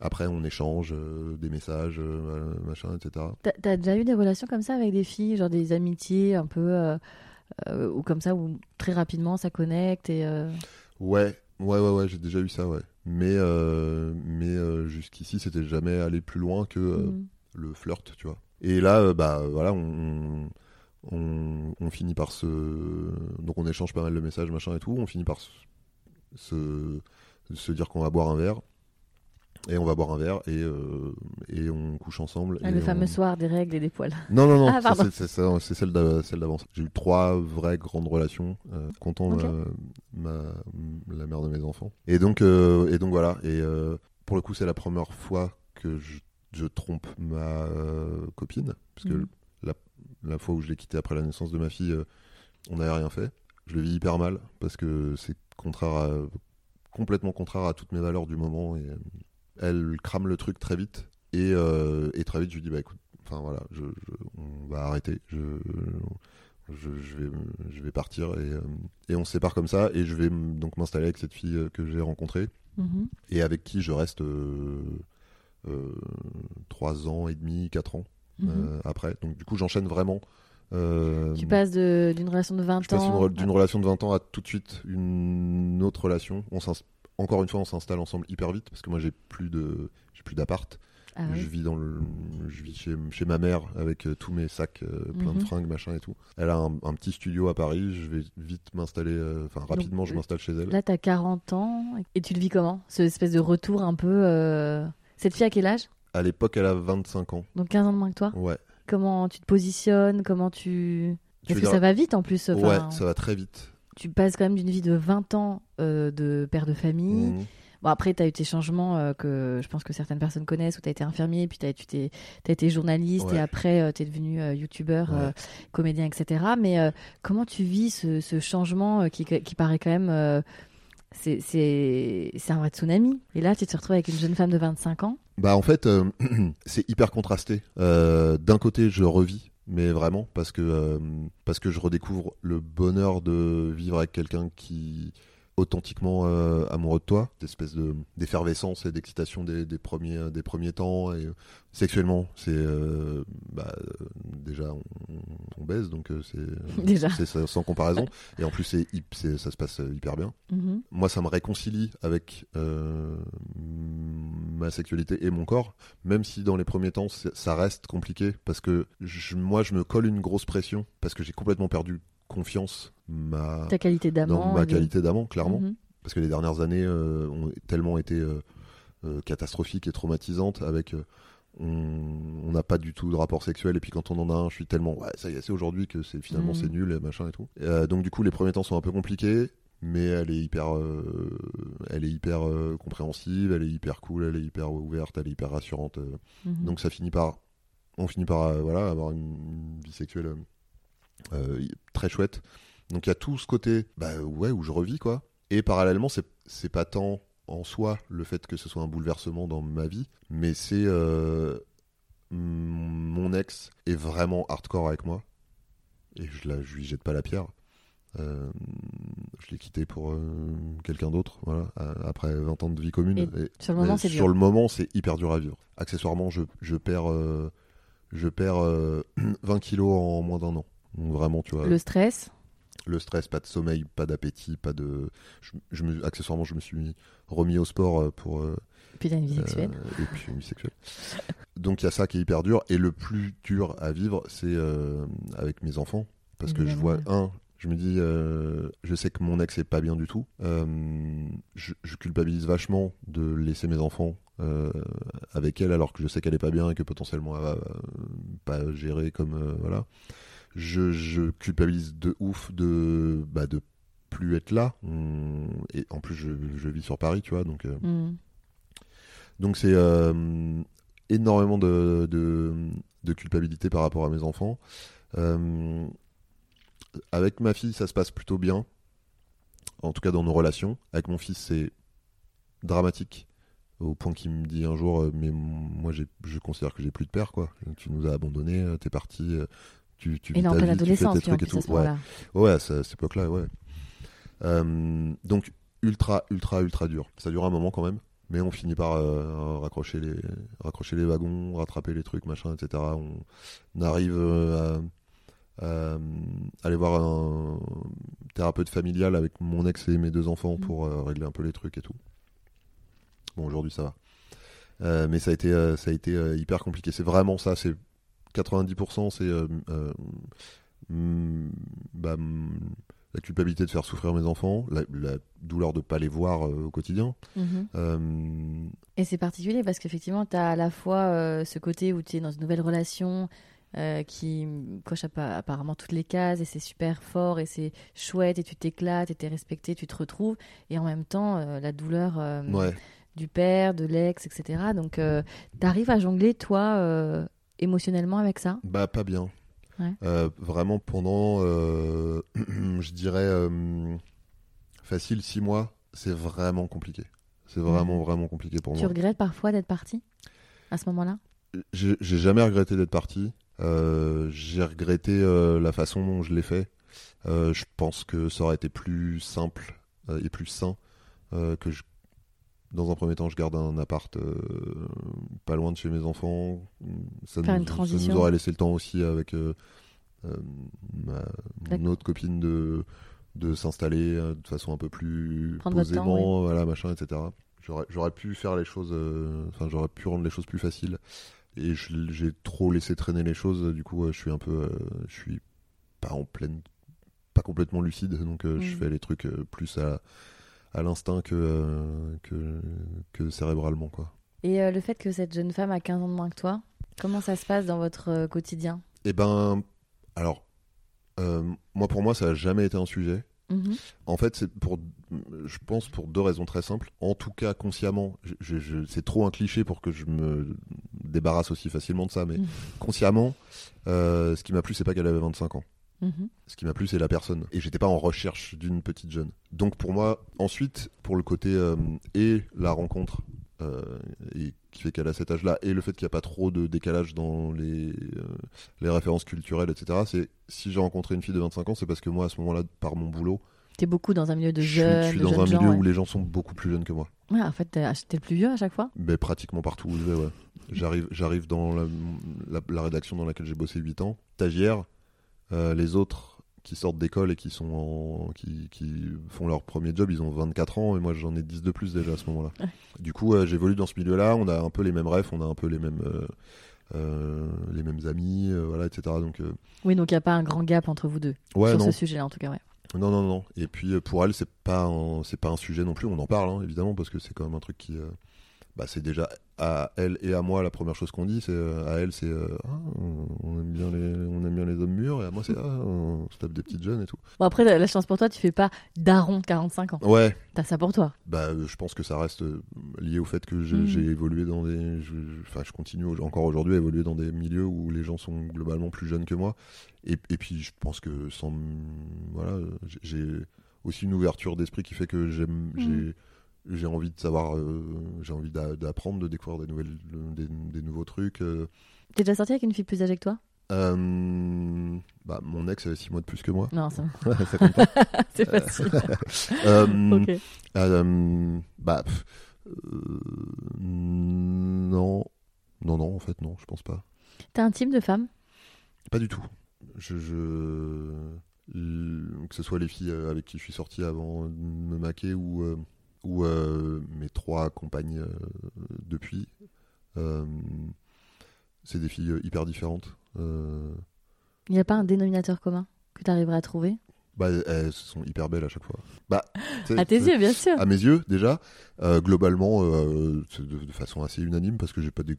Après, on échange euh, des messages, euh, machin, etc. T'as déjà eu des relations comme ça avec des filles, genre des amitiés un peu. euh, ou comme ça, où très rapidement ça connecte et. Ouais, ouais, ouais, ouais, j'ai déjà eu ça, ouais. Mais, mais jusqu'ici, c'était jamais aller plus loin que euh, mm. le flirt, tu vois. Et là, bah voilà, on, on, on finit par se. Donc on échange pas mal de messages, machin et tout. On finit par se, se, se dire qu'on va boire un verre. Et on va boire un verre et, euh, et on couche ensemble. Ah, et le on- fameux soir des règles et des poils. Non, non, non, Ah, c'est- celle d'a- celle d'avance. J'ai eu trois vraies grandes relations, euh, comptant ma, la mère de mes enfants. Et donc, euh, et donc voilà. Et euh, pour le coup, c'est la première fois que je, je trompe ma copine. Parce que Mhm. La, fois où je l'ai quittée après la naissance de ma fille, euh, on n'avait rien fait. Je le vis hyper mal parce que c'est contraire à, complètement contraire à toutes mes valeurs du moment. Et euh, elle crame le truc très vite. Et, euh, et très vite, je lui dis bah écoute, enfin voilà, je, je- on va arrêter. Je, je, je vais, je vais partir et, euh, et on se sépare comme ça. Et je vais donc m'installer avec cette fille que j'ai rencontrée Mhm. et avec qui je reste euh, euh, trois ans et demi, quatre ans Mhm. euh, après. Donc du coup, j'enchaîne vraiment. euh, Tu passes d'une relation de 20 je passe une ans. re- d'une relation de 20 ans à tout de suite une autre relation. On encore une fois, on s'installe ensemble hyper vite parce que moi j'ai plus de j'ai plus d'appart. Ah oui. Je vis dans le je vis chez, chez ma mère avec euh, tous mes sacs euh, plein Mhm. de fringues machin et tout. Elle a un, un petit studio à Paris. Je vais vite m'installer. euh, Enfin rapidement, je m'installe chez elle. Là, t'as 40 ans et tu le vis comment Ce espèce de retour un peu. Cette fille à quel âge? À l'époque, elle a 25 ans. Donc 15 ans de moins que toi Ouais. Comment tu te positionnes? Comment tu. Tu Parce que dire- ça va vite en plus. enfin, Ouais, ça va très vite. Tu passes quand même d'une vie de 20 ans euh, de père de famille. Mhm. Bon, après, tu as eu tes changements euh, que je pense que certaines personnes connaissent, où tu as été infirmier, puis tu as, été journaliste, Ouais. et après, tu es devenu euh, youtubeur, euh, Ouais. comédien, etc. Mais euh, comment tu vis ce, ce changement euh, qui, qui paraît quand même. euh, c'est un vrai tsunami? Et là, tu te retrouves avec une jeune femme de 25 ans. Bah en fait, euh, c'est hyper contrasté. Euh, D'un côté, je revis, mais vraiment parce que euh, parce que je redécouvre le bonheur de vivre avec quelqu'un qui authentiquement euh, amoureux de toi, cette espèce de d'effervescence et d'excitation des, des premiers des premiers temps. Et euh, sexuellement, c'est euh, bah, euh, déjà on, on baise donc euh, c'est sans comparaison. Et en plus c'est ça se passe euh, hyper bien. Mhm. moi ça me réconcilie avec euh, ma sexualité et mon corps même si dans les premiers temps ça reste compliqué parce que je- moi je me colle une grosse pression parce que j'ai complètement perdu confiance ma, Ta qualité d'amant. ma qualité d'amant clairement Mhm. parce que les dernières années euh, ont tellement été euh, euh, catastrophiques et traumatisantes avec on n'a pas du tout de rapport sexuel et puis quand on en a un je suis tellement ouais ça y est c'est aujourd'hui que c'est finalement Mhm. c'est nul et machin et tout donc du coup les premiers temps sont un peu compliqués mais elle est hyper euh, elle est hyper euh, compréhensive elle est hyper cool elle est hyper ouverte elle est hyper rassurante euh. Mhm. donc ça finit par on finit par voilà avoir une, une vie sexuelle très chouette donc il y a tout ce côté bah ouais où je revis quoi. Et parallèlement c'est pas tant en soi le fait que ce soit un bouleversement dans ma vie mais c'est euh, mon ex est vraiment hardcore avec moi. Et je la je lui jette pas la pierre. Euh, je l'ai quitté pour euh, quelqu'un d'autre voilà après 20 ans de vie commune. Et Et- Sur le moment, c'est sur le moment, c'est hyper dur à vivre. Accessoirement, je, je perds, euh, je perds euh, 20 kilos en moins d'un an. Donc vraiment, tu vois, Le le... stress. pas de sommeil, pas d'appétit, pas de. Je, je me, accessoirement, je me suis remis au sport euh, pour. euh, Puis une vie sexuelle. euh, et puis une vie sexuelle. Donc il y a ça qui est hyper dur. Et le plus dur à vivre, c'est euh, avec mes enfants. Parce que je vois, un, je me dis, je sais que mon ex est pas bien du tout. Je, je culpabilise vachement de laisser mes enfants avec elle alors que je sais qu'elle est pas bien et que potentiellement elle va pas gérer comme. voilà. Je, je culpabilise de ouf de, bah, de plus être là. On- Et en plus, je, je vis sur Paris, tu vois. Donc. euh, Mhm. donc c'est euh, énormément de, de, de culpabilité par rapport à mes enfants. Euh, avec ma fille, ça se passe plutôt bien. En tout cas dans nos relations. Avec mon fils, c'est dramatique. Au point qu'il me dit un jour, mais moi je considère que j'ai plus de père, quoi. Tu nous as abandonnés, t'es parti, tu, tu vis ta pleine vie, tu fais tes trucs et à tout. ce Ouais, moment-là. ouais, à ce- cette époque-là, ouais. Euh, donc ultra, ultra, ultra dur. Ça dure un moment quand même. Mais on finit par euh, raccrocher, les, raccrocher les wagons, rattraper les trucs, machin, etc. On, arrive euh, à, à aller voir un thérapeute familial avec mon ex et mes deux enfants Mhm. pour régler un peu les trucs et tout. Bon, aujourd'hui ça va. Mais ça a été, ça a été hyper compliqué. C'est vraiment ça. C'est 90%, c'est euh, euh, mm, bah, mm, la culpabilité de faire souffrir mes enfants, la, la douleur de pas les voir euh, au quotidien. Mhm. Euh, Et c'est particulier parce qu'effectivement, tu as à la fois euh, ce côté où tu es dans une nouvelle relation euh, qui coche appa- apparemment toutes les cases et c'est super fort et c'est chouette et tu t'éclates et tu es respecté, tu te retrouves. Et en même temps, euh, la douleur euh, ouais. du père, de l'ex, etc. Donc, tu arrives à jongler, toi, euh, émotionnellement avec ça? Bah pas bien. Ouais. Euh, vraiment pendant, euh, je dirais, euh, facile six mois, c'est vraiment compliqué. C'est vraiment, vraiment compliqué pour Tu moi. regrettes parfois d'être parti à ce moment-là? J'ai jamais regretté d'être parti. J'ai regretté la façon dont je l'ai fait. Je pense que ça aurait été plus simple et plus sain que je, dans un premier temps, je garde un appart euh, pas loin de chez mes enfants. Ça, Faire nous, une ça nous laissé le temps aussi avec euh, euh, ma, mon autre copine de, de s'installer euh, de façon un peu plus Prendre votre temps, posément, voilà, machin, etc. J'aurais pu faire les choses, enfin, j'aurais pu rendre les choses plus faciles. Et j'ai trop laissé traîner les choses, du coup, je suis un peu, je suis pas en pleine, pas complètement lucide, donc je Mhm. fais les trucs plus à, à l'instinct que, euh, que, que cérébralement, quoi. Et euh, le fait que cette jeune femme a 15 ans de moins que toi, comment ça se passe dans votre euh, quotidien? Eh ben, alors, moi pour moi, ça a jamais été un sujet. Mhm. En fait, c'est pour, je pense pour deux raisons très simples. En tout cas, consciemment, je, c'est trop un cliché pour que je me débarrasse aussi facilement de ça, mais Mhm. consciemment, euh, ce qui m'a plu, c'est pas qu'elle avait 25 ans. Mhm. Ce qui m'a plu, c'est la personne. Et j'étais pas en recherche d'une petite jeune. Donc pour moi, ensuite, pour le côté euh, et la rencontre, euh, et qui fait qu'elle a cet âge-là, et le fait qu'il n'y a pas trop de décalage dans les, euh, les références culturelles, etc., c'est si j'ai rencontré une fille de 25 ans, c'est parce que moi, à ce moment-là, par mon boulot, T'es beaucoup dans un milieu de jeunes, je suis dans un gens, milieu ouais. où les gens sont beaucoup plus jeunes que moi. Ouais, en fait, t'es le plus vieux à chaque fois Mais pratiquement partout où je vais, ouais. J'arrive, j'arrive dans la, la- la rédaction dans laquelle j'ai bossé 8 ans. Stagiaire, euh, les autres qui sortent d'école et qui sont en- qui, qui font leur premier job, ils ont 24 ans et moi j'en ai 10 de plus déjà à ce moment-là. Ouais. Du coup, euh, j'évolue dans ce milieu-là, on a un peu les mêmes rêves, on a un peu les mêmes euh, les mêmes amis, voilà, etc. Donc Oui, donc il n'y a pas un grand gap entre vous deux. ouais, sur non, ce sujet-là, en tout cas, ouais. non, non, non. Et puis pour elle, c'est pas un, pas un sujet non plus. On en parle hein, évidemment parce que c'est quand même un truc qui, bah, c'est déjà à elle et à moi la première chose qu'on dit. C'est euh, à elle, c'est euh, Ah, on aime bien les, on aime bien les hommes mûrs. Et à moi, c'est ah, on se tape des petites jeunes et tout. Bon, après, la, la chance pour toi, tu fais pas daron de 45 ans. Ouais. T'as ça pour toi. Bah, euh, je pense que ça reste lié au fait que j'ai évolué dans des, je- enfin, je, continue encore aujourd'hui à évoluer dans des milieux où les gens sont globalement plus jeunes que moi. Et, et puis, je pense que sans, voilà, j'ai- aussi une ouverture d'esprit qui fait que j'aime, Mhm. J'ai, envie de savoir, euh, j'ai envie d'a- d'apprendre, de découvrir des nouvelles, des, des nouveaux trucs. euh. T'es déjà sorti avec une fille plus âgée que toi? Euh, bah, mon ex avait 6 mois de plus que moi. Non, ça... ça compte pas. c'est facile. Euh, ok. Euh, bah, pff, euh, non, non, non, en fait, non, je pense pas. T'es un type de femme? Pas du tout. Je, que ce soit les filles euh, avec qui je suis sorti avant de me maquer ou, euh, ou euh, mes trois compagnes euh, depuis, euh, c'est des filles hyper différentes. Il n'y a pas un dénominateur commun que tu arriverais à trouver? Bah, elles sont hyper belles à chaque fois. Bah, À tes yeux, bien sûr. à mes yeux déjà euh, globalement euh, de, de façon assez unanime parce que j'ai pas des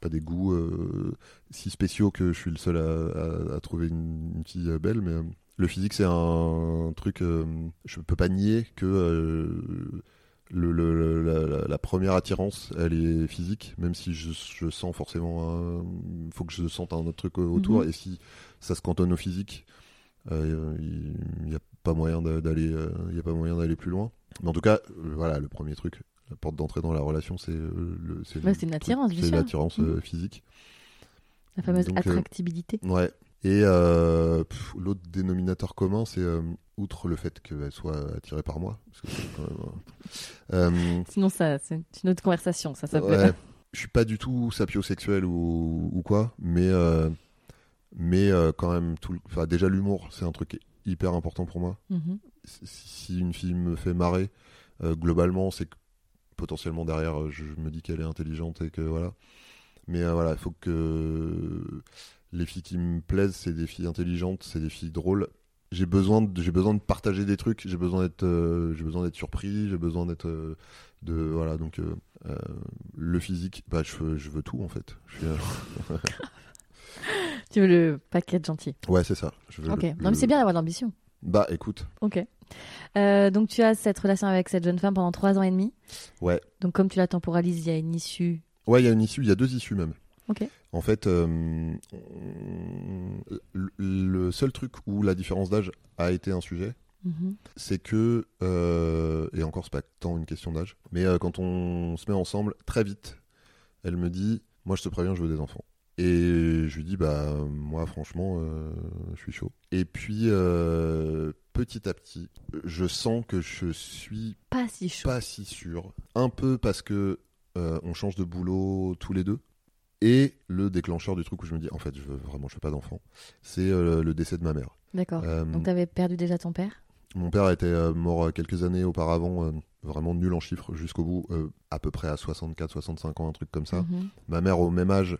pas des goûts euh, si spéciaux que je suis le seul à, à- à trouver une, une fille belle mais le physique c'est un, truc euh, je peux pas nier que euh, le, la, première attirance elle est physique même si je, je sens forcément il faut que je sente un autre truc autour. Mhm. et si ça se cantonne au physique euh, il n'y a pas moyen d'a- d'aller euh, il a pas moyen d'aller plus loin. Mais en tout cas voilà le premier truc la porte d'entrée dans la relation c'est le c'est une attirance, c'est l'attirance euh, physique. La fameuse donc, euh, attractibilité. ouais Et euh, l'autre dénominateur commun, c'est euh, outre le fait qu'elle soit attirée par moi. Parce que c'est quand même, euh, Sinon, ça, c'est une autre conversation, ça ouais, je suis pas du tout sapiosexuel ou, ou quoi, mais, mais quand même, tout, enfin, déjà l'humour, c'est un truc hyper important pour moi. Mhm. Si si une fille me fait marrer, globalement, c'est que potentiellement derrière, je me dis qu'elle est intelligente et que voilà. Mais voilà, il faut que les filles qui me plaisent, c'est des filles intelligentes, c'est des filles drôles. J'ai besoin de, j'ai besoin de partager des trucs, j'ai besoin d'être, euh, j'ai besoin d'être surpris, j'ai besoin d'être, euh, de voilà donc euh, le physique, bah je veux, je veux tout en fait. Je suis, Tu veux le paquet gentil. ouais c'est ça. Je veux Ok. le- Non, mais le- c'est bien d'avoir de l'ambition. Bah écoute, Ok. Euh, donc, tu as cette relation avec cette jeune femme pendant trois ans et demi. ouais, Donc, comme tu la temporalises, il y a une issue. ouais il y a une issue, il y a deux issues même. En fait, euh, le- seul truc où la différence d'âge a été un sujet, Mhm. c'est que, euh, et encore c'est pas tant une question d'âge, mais euh, quand on se met ensemble, très vite, elle me dit, moi je te préviens, je veux des enfants. Et je lui dis, bah moi franchement, euh, je suis chaud. Et puis, petit à petit, je sens que je suis Pas si chaud. pas si sûr. Un peu parce que on change de boulot tous les deux. Et le déclencheur du truc où je me dis, en fait, je veux vraiment, je veux pas d'enfant, c'est euh, le décès de ma mère. D'accord. Euh, Donc, tu avais perdu déjà ton père? mon père était euh, mort quelques années auparavant, vraiment nul en chiffres jusqu'au bout, à peu près à 64-65 ans, un truc comme ça. Mhm. Ma mère au même âge,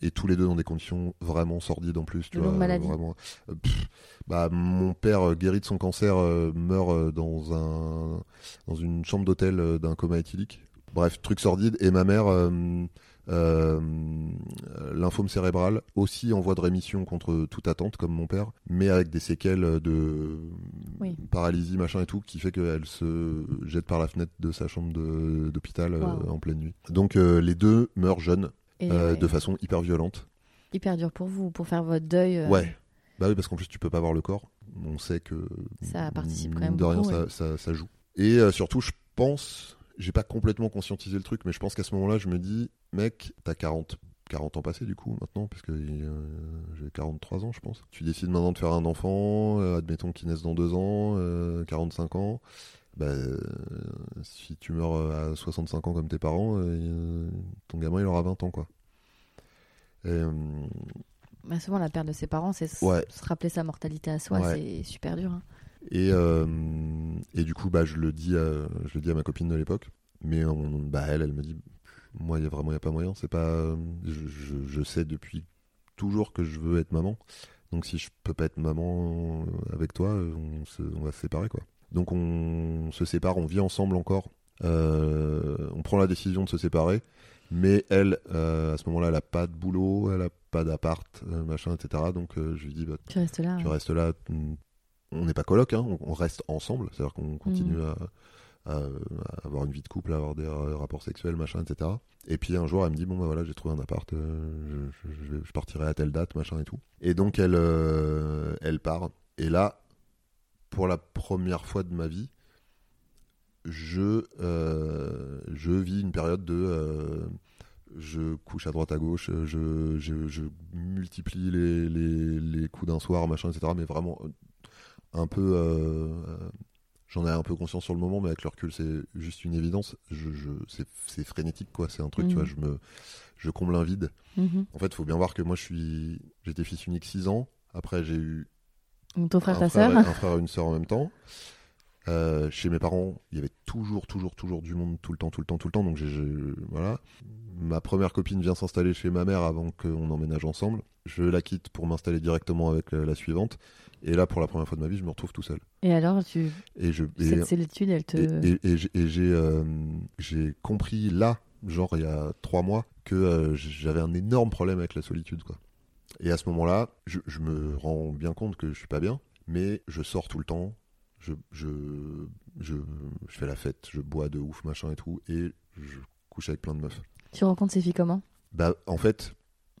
et tous les deux dans des conditions vraiment sordides en plus. Tu vois, maladie. vraiment. Pff, bah, mon père guéri de son cancer meurt dans, un, dans une chambre d'hôtel d'un coma éthylique. Bref, truc sordide. Et ma mère, euh, euh, lymphome cérébral, aussi en voie de rémission contre toute attente, comme mon père, mais avec des séquelles de Oui. paralysie, machin et tout, qui fait qu'elle se jette par la fenêtre de sa chambre d'hôpital euh, en pleine nuit. Donc euh, les deux meurent jeunes, ouais, de façon hyper violente. hyper dur pour vous, pour faire votre deuil. Ouais. Bah oui, parce qu'en plus tu peux pas voir le corps. On sait que Ça participe quand même de rien, beaucoup, ça, ouais. ça, ça joue. Et surtout, je pense, j'ai pas complètement conscientisé le truc, mais je pense qu'à ce moment-là, je me dis, mec, t'as 40, 40 ans passés du coup maintenant, parce que euh, j'ai 43 ans, je pense. Tu décides maintenant de faire un enfant, euh, admettons qu'il naisse dans deux ans, euh, 45 ans. Bah, euh, si tu meurs euh, à 65 ans comme tes parents, ton gamin il aura 20 ans quoi. Et, Bah, souvent, la perte de ses parents, c'est Ouais. se rappeler sa mortalité à soi, Ouais. c'est super dur. hein. Et, euh, et du coup, bah, je, le dis à, je le dis à ma copine de l'époque. Mais on- bah, elle, elle me dit Moi, il y a vraiment y a pas moyen. C'est pas, je, je- je sais depuis toujours que je veux être maman. Donc, si je peux pas être maman euh, avec toi, on, se- on va se séparer. quoi. Donc, on se sépare, on vit ensemble encore. Euh, on prend la décision de se séparer. Mais elle, euh, à ce moment-là, elle a pas de boulot, elle a pas d'appart, euh, machin, etc. Donc, euh, je lui dis bah, Tu restes là. tu ouais. restes là. Mm, On n'est pas coloc, hein, on, on reste ensemble. C'est-à-dire qu'on continue Mhm. à, à- à avoir une vie de couple, à avoir des euh, rapports sexuels, machin, etc. Et puis un jour, elle me dit bon bah voilà, j'ai trouvé un appart, euh, je, partirai à telle date, machin et tout. Et donc elle, euh, elle part. Et là, pour la première fois de ma vie, je, euh, je vis une période de je couche à droite à gauche, je, je, je multiplie les, les, les coups d'un soir, machin, etc. Mais vraiment un peu. euh, euh, J'en ai un peu conscience sur le moment, mais avec le recul, c'est juste une évidence. Je, je, c'est, frénétique, quoi. C'est un truc, tu Mhm. vois, je, me, je comble un vide. Mhm. En fait, il faut bien voir que moi, je suis, j'étais fils unique 6 ans. Après, j'ai eu ton frère, un ta frère, sœur un frère et une sœur en même temps. Euh, chez mes parents, il y avait toujours, toujours, toujours du monde tout le temps, tout le temps, tout le temps. Donc j'ai, voilà. Ma première copine vient s'installer chez ma mère avant qu'on emménage ensemble. Je la quitte pour m'installer directement avec euh, la suivante. Et là, pour la première fois de ma vie, je me retrouve tout seul. Et alors, tu... Et je, et, cette solitude, elle te. et, et- j'ai- et j'ai, euh, j'ai compris là, genre il y a trois mois, que euh, j'avais un énorme problème avec la solitude, quoi. Et à ce moment-là, je, je me rends bien compte que je suis pas bien, mais je sors tout le temps, je, je, je, je fais la fête, je bois de ouf, machin et tout, et je couche avec plein de meufs. Tu rencontres ces filles comment? Bah, en fait,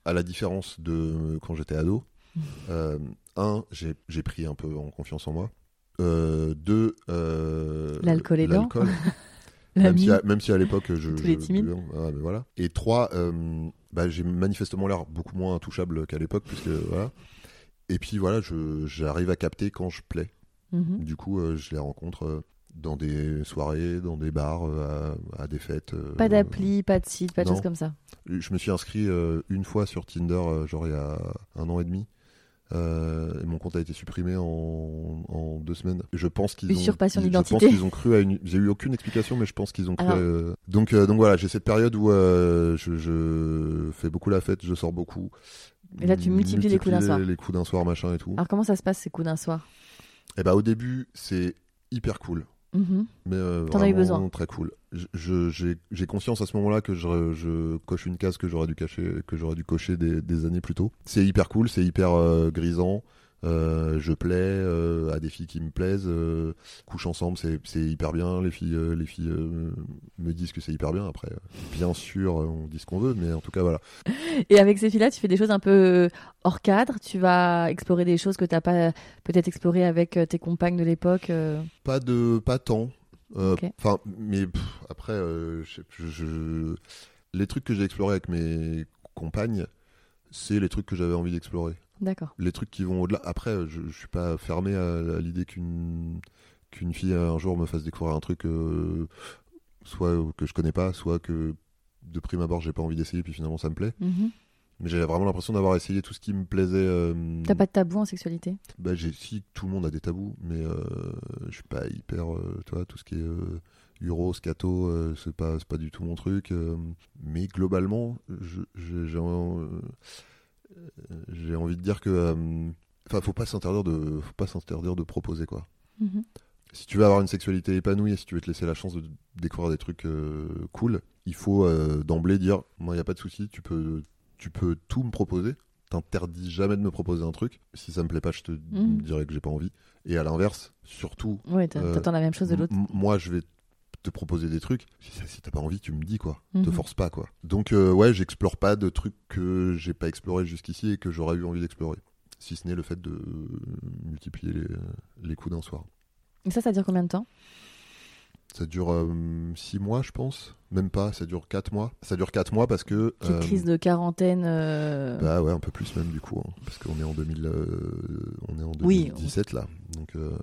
à la différence de quand j'étais ado, euh, un, j'ai pris un peu en confiance en moi. Euh, deux, euh, L'alcool aidant. l'alcool. Même si, à, même si à l'époque, je. Tous les je- timides. ouais, mais voilà. Et trois, bah, j'ai manifestement l'air beaucoup moins intouchable qu'à l'époque, puisque voilà. Et puis voilà, j'arrive à capter quand je plais. Mhm. Du coup, euh, je les rencontre euh, dans des soirées, dans des bars, euh, à, à des fêtes. Pas d'appli, pas de site, pas de choses comme ça. Je me suis inscrit une fois sur Tinder, genre il y a un an et demi. Euh, et mon compte a été supprimé en, en deux semaines. Je pense qu'ils ont. Je pense qu'ils ont cru à une. J'ai eu aucune explication, mais je pense qu'ils ont cru. À- euh, Donc, euh, donc voilà, j'ai cette période où je, je fais beaucoup la fête, je sors beaucoup. Et là, tu multiplies les coups d'un soir. Les coups d'un soir, machin et tout. Alors comment ça se passe ces coups d'un soir? Et bah au début, c'est hyper cool. Mhm. Mais euh, T'en as eu besoin. très cool. J'ai conscience à ce moment-là que je, je coche une case que j'aurais dû cacher, que j'aurais dû cocher des, des années plus tôt. C'est hyper cool, c'est hyper euh, grisant. Euh, je plais euh, à des filles qui me plaisent. euh, couche ensemble, c'est hyper bien. Les filles, les filles me disent que c'est hyper bien. Après, bien sûr, on dit ce qu'on veut, mais en tout cas voilà. Et avec ces filles-là, tu fais des choses un peu hors cadre? Tu vas explorer des choses que tu n'as pas peut-être explorées avec tes compagnes de l'époque. Pas de, pas tant. Enfin, mais pff, après, je, je- je- les trucs que j'ai explorés avec mes compagnes, c'est les trucs que j'avais envie d'explorer. D'accord. Les trucs qui vont au-delà. Après, je, je suis pas fermé à, à l'idée qu'une qu'une fille un jour me fasse découvrir un truc, euh, soit que je connais pas, soit que de prime abord j'ai pas envie d'essayer, puis finalement ça me plaît. Mhm. Mais j'avais vraiment l'impression d'avoir essayé tout ce qui me plaisait. euh, T'as pas de tabou en sexualité? Bah, j'ai si tout le monde a des tabous, mais euh, je suis pas hyper, euh, tu vois, tout ce qui est euh, Euro, scato, euh, c'est pas, du tout mon truc. euh, mais globalement, je- je- j'ai, euh, j'ai envie de dire que, euh, enfin, faut pas s'interdire de, faut pas s'interdire de proposer quoi. Mhm. Si tu veux avoir une sexualité épanouie, si tu veux te laisser la chance de découvrir des trucs euh, cool, il faut euh, d'emblée dire, moi, il y a pas de souci, tu peux, tu peux tout me proposer. T'interdis jamais de me proposer un truc. Si ça me plaît pas, je te Mhm. dirais que j'ai pas envie. Et à l'inverse, surtout, Euh, t'attends la même chose de l'autre. moi, je vais te proposer des trucs. Si, t'as pas envie, tu me dis quoi. Te Mhm. force pas quoi. Donc euh, ouais, j'explore pas de trucs que j'ai pas exploré jusqu'ici et que j'aurais eu envie d'explorer. Si ce n'est le fait de multiplier les, les coups d'un soir. Et ça, ça dure combien de temps? Ça dure 6 mois, je pense. Même pas, ça dure 4 mois. Ça dure 4 mois parce que. Petite euh, crise de quarantaine. euh, Bah ouais, un peu plus même du coup. hein, parce qu'on est en 2000, euh, on est en Oui. 2017 là. Donc euh,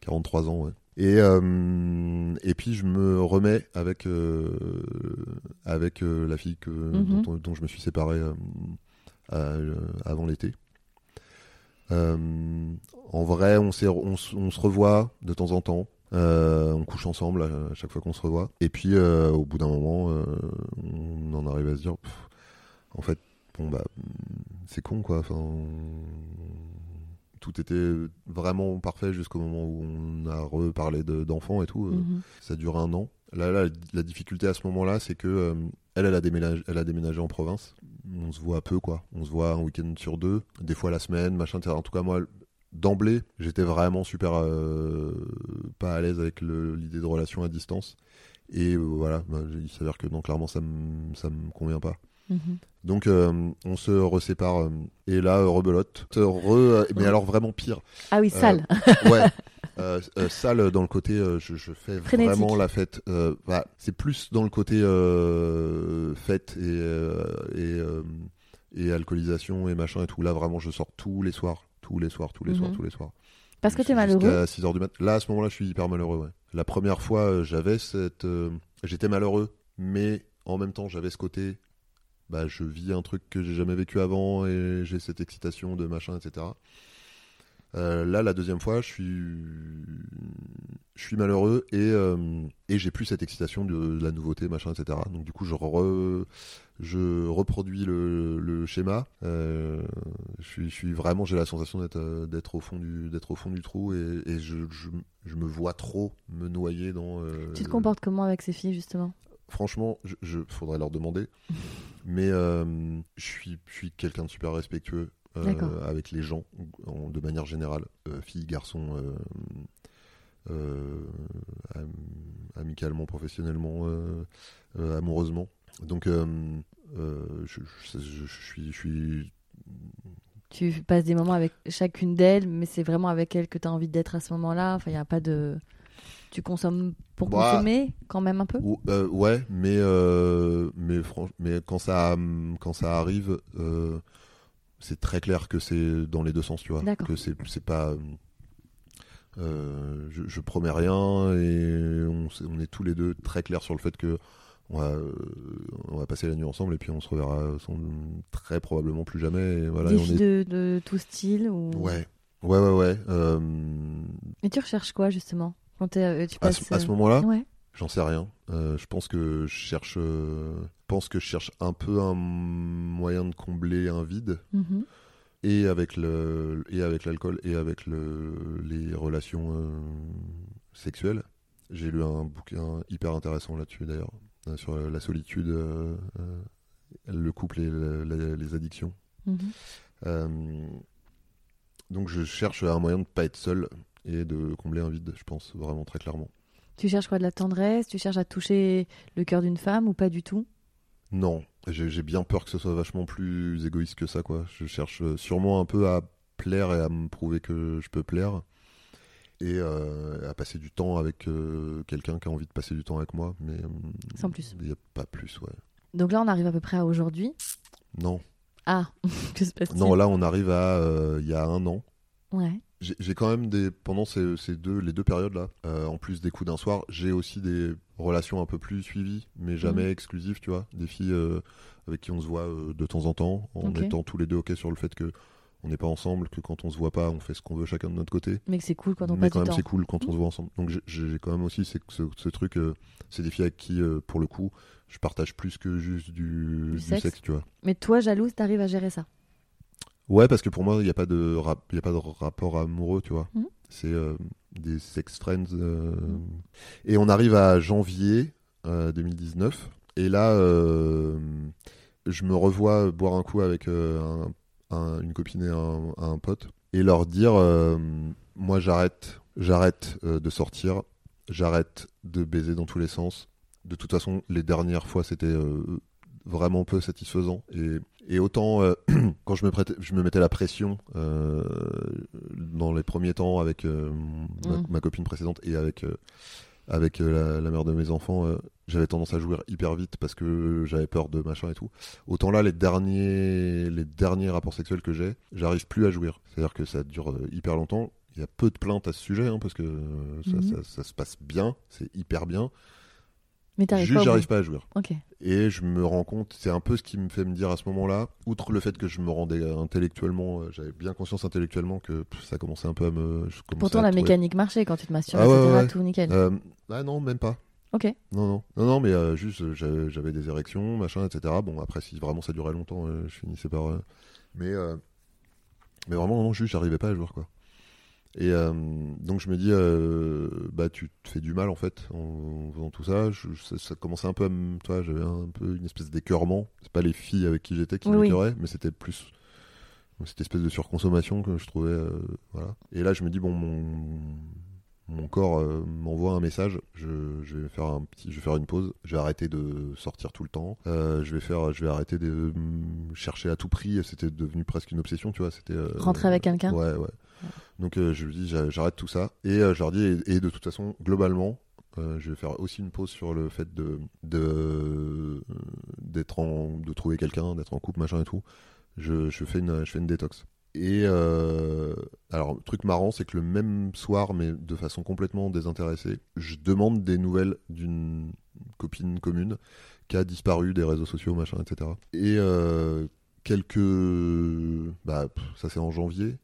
43 ans, ouais. Et, euh, et puis je me remets avec, euh, avec euh, la fille que, Mhm. dont, dont je me suis séparé avant l'été. En vrai, on, se revoit de temps en temps. On couche ensemble à, chaque fois qu'on se revoit. Et puis, au bout d'un moment, on en arrive à se dire, pff, en fait, bon bah, c'est con quoi. Enfin, tout était vraiment parfait jusqu'au moment où on a reparlé de- d'enfants et tout. euh, mhm. Ça dure un an. Là, là, la difficulté à ce moment-là, c'est que euh, elle, elle a, déménagé, elle a déménagé en province. On se voit peu, quoi. On se voit un week-end sur deux, des fois la semaine, machin. En tout cas, moi, d'emblée, j'étais vraiment super euh, pas à l'aise avec l'idée de relation à distance. Et euh, voilà, bah, il s'avère que non, clairement, ça me ça me convient pas. Mhm. Donc, euh, on se resépare. euh, et là, euh, rebelote. Re- mais alors vraiment pire. Ah oui, sale. Ouais. Sale dans le côté je, je fais Frénétique. vraiment la fête. Bah, c'est plus dans le côté fête et, et, et alcoolisation et machin et tout. Là vraiment je sors tous les soirs, tous les soirs, tous les soirs, Mhm. tous les soirs. Parce que t'es malheureux. 6 heures du mat. Là à ce moment-là je suis hyper malheureux. Ouais. La première fois j'avais cette, j'étais malheureux, mais en même temps j'avais ce côté. Bah, je vis un truc que j'ai jamais vécu avant et j'ai cette excitation de machin, etc. Euh, là, la deuxième fois, je suis, je suis malheureux et, euh, j'ai plus cette excitation de, la nouveauté, machin, etc. Donc du coup, je, je reproduis le, le schéma. Euh, je, suis, vraiment, j'ai la sensation d'être, au fond du, au fond du trou et, je, je, je me vois trop me noyer dans. Tu te comportes comment avec ces filles, justement? Franchement, je, je faudrait leur demander. Mais euh, je suis, je suis quelqu'un de super respectueux euh, avec les gens, en- de manière générale, euh, filles, garçons, euh, am- amicalement, professionnellement, amoureusement. Donc, je suis, je suis Tu passes des moments avec chacune d'elles, mais c'est vraiment avec elles que tu as envie d'être à ce moment-là. Enfin, il n'y a pas de. Tu consommes pour Bah. consommer quand même un peu euh, ouais, mais euh, mais quand ça quand ça arrive, euh, c'est très clair que c'est dans les deux sens, tu vois. Que c'est pas. euh, je, je promets rien et on, est tous les deux très clairs sur le fait que on va, on va passer la nuit ensemble et puis on se reverra sans- très probablement plus jamais. Et voilà, et Des on filles est... de, de tout style ou... Ouais, ouais, ouais, ouais. euh, Et tu recherches quoi justement? Quand euh, tu passes, à ce euh, moment-là, Ouais. J'en sais rien. Euh, je pense que je cherche, euh, pense que je cherche un peu un moyen de combler un vide Mhm. et avec le et avec l'alcool et avec le les relations euh, sexuelles. J'ai lu un bouquin hyper intéressant là-dessus d'ailleurs sur la solitude, le couple et la- les addictions. Mhm. Euh, donc je cherche un moyen de pas être seul et de combler un vide. Je pense vraiment très clairement. Tu cherches quoi de la tendresse? Tu cherches à toucher le cœur d'une femme ou pas du tout? Non, j'ai bien peur que ce soit vachement plus égoïste que ça, quoi. Je cherche sûrement un peu à plaire et à me prouver que je peux plaire. Et euh, à passer du temps avec euh, quelqu'un qui a envie de passer du temps avec moi. Mais euh, Sans plus. Il n'y a pas plus, ouais. Donc là, on arrive à peu près à aujourd'hui? Non. Ah, que se passe-t-il? Non, là, on arrive à euh, il y a un an. Ouais. J'ai quand même des pendant ces, ces deux les deux périodes là, en plus des coups d'un soir, j'ai aussi des relations un peu plus suivies, mais jamais Mhm. exclusives, tu vois, des filles euh, avec qui on se voit euh, de temps en temps, en Ok. étant tous les deux ok sur le fait que on n'est pas ensemble, que quand on se voit pas, on fait ce qu'on veut chacun de notre côté. Mais que c'est cool quand on mais passe quand même c'est cool quand on se voit ensemble. Donc j'ai- quand même aussi ce, ce truc, euh, c'est des filles avec qui euh, pour le coup je partage plus que juste du, Du du sexe. sexe, tu vois. Mais toi, jalouse, t'arrives à gérer ça Ouais, parce que pour moi, il n'y a, pas de rap- il y a pas de rapport amoureux, tu vois. Mhm. C'est euh, des sex friends. euh, Et on arrive à janvier euh, 2019. Et là, euh, je me revois boire un coup avec euh, un- un- une copine et un, un pote. Et leur dire, euh, moi j'arrête, j'arrête euh, de sortir, j'arrête de baiser dans tous les sens. De toute façon, les dernières fois, c'était euh, vraiment peu satisfaisant. Et, et autant euh, quand je me, prêtais, je me mettais la pression euh, dans les premiers temps avec euh, ma, Mm. ma copine précédente et avec, avec la, la mère de mes enfants, j'avais tendance à jouir hyper vite parce que j'avais peur de machin et tout. Autant là, les derniers, les derniers rapports sexuels que j'ai, j'arrive plus à jouir. C'est-à-dire que ça dure hyper longtemps. Il y a peu de plaintes à ce sujet hein, parce que ça, ça- ça se passe bien, c'est hyper bien. Mais t'arrives pas j'arrive pas à jouir. Ok. Et je me rends compte, c'est un peu ce qui me fait me dire à ce moment-là, outre le fait que je me rendais intellectuellement, euh, j'avais bien conscience intellectuellement que pff, ça commençait un peu à me. je Pourtant, à la trouver- mécanique marchait quand tu te masturbes, Ah ouais, etc. ouais, ouais. Tout nickel. Euh, ah non, même pas. Ok. Non, non, non, non, mais euh, juste euh, j'avais des érections, machin, etc. Bon, après, si vraiment ça durait longtemps, euh, je finissais par. euh, Mais, euh, mais vraiment, non, juste j'arrivais pas à jouer, quoi. Et euh, donc je me dis, euh, bah tu te fais du mal en fait en, en faisant tout ça. Je- ça, ça commençait un peu à me. Toi, j'avais un peu une espèce d'écœurement. C'est pas les filles avec qui j'étais qui Oui, m'écœuraient, mais c'était plus cette espèce de surconsommation que je trouvais. euh, voilà. Et là, je me dis, bon, mon, mon corps m'envoie un message. Je, je vais faire un petit, je vais faire une pause. Je vais arrêter de sortir tout le temps. Je vais faire, je vais arrêter de chercher à tout prix. C'était devenu presque une obsession, tu vois. C'était Rentrer avec quelqu'un Ouais, ouais. Donc euh, je lui dis, j'a- j'arrête tout ça. Et euh, je leur dis, et, de toute façon, globalement. euh, je vais faire aussi une pause sur le fait de d'être en de trouver quelqu'un, d'être en couple, machin et tout. Je, je fais une je fais une détox. Et euh, alors, truc marrant, c'est que le même soir, mais de façon complètement désintéressée, je demande des nouvelles d'une copine commune qui a disparu des réseaux sociaux, machin, etc. Et quelques. Bah, ça c'est en janvier.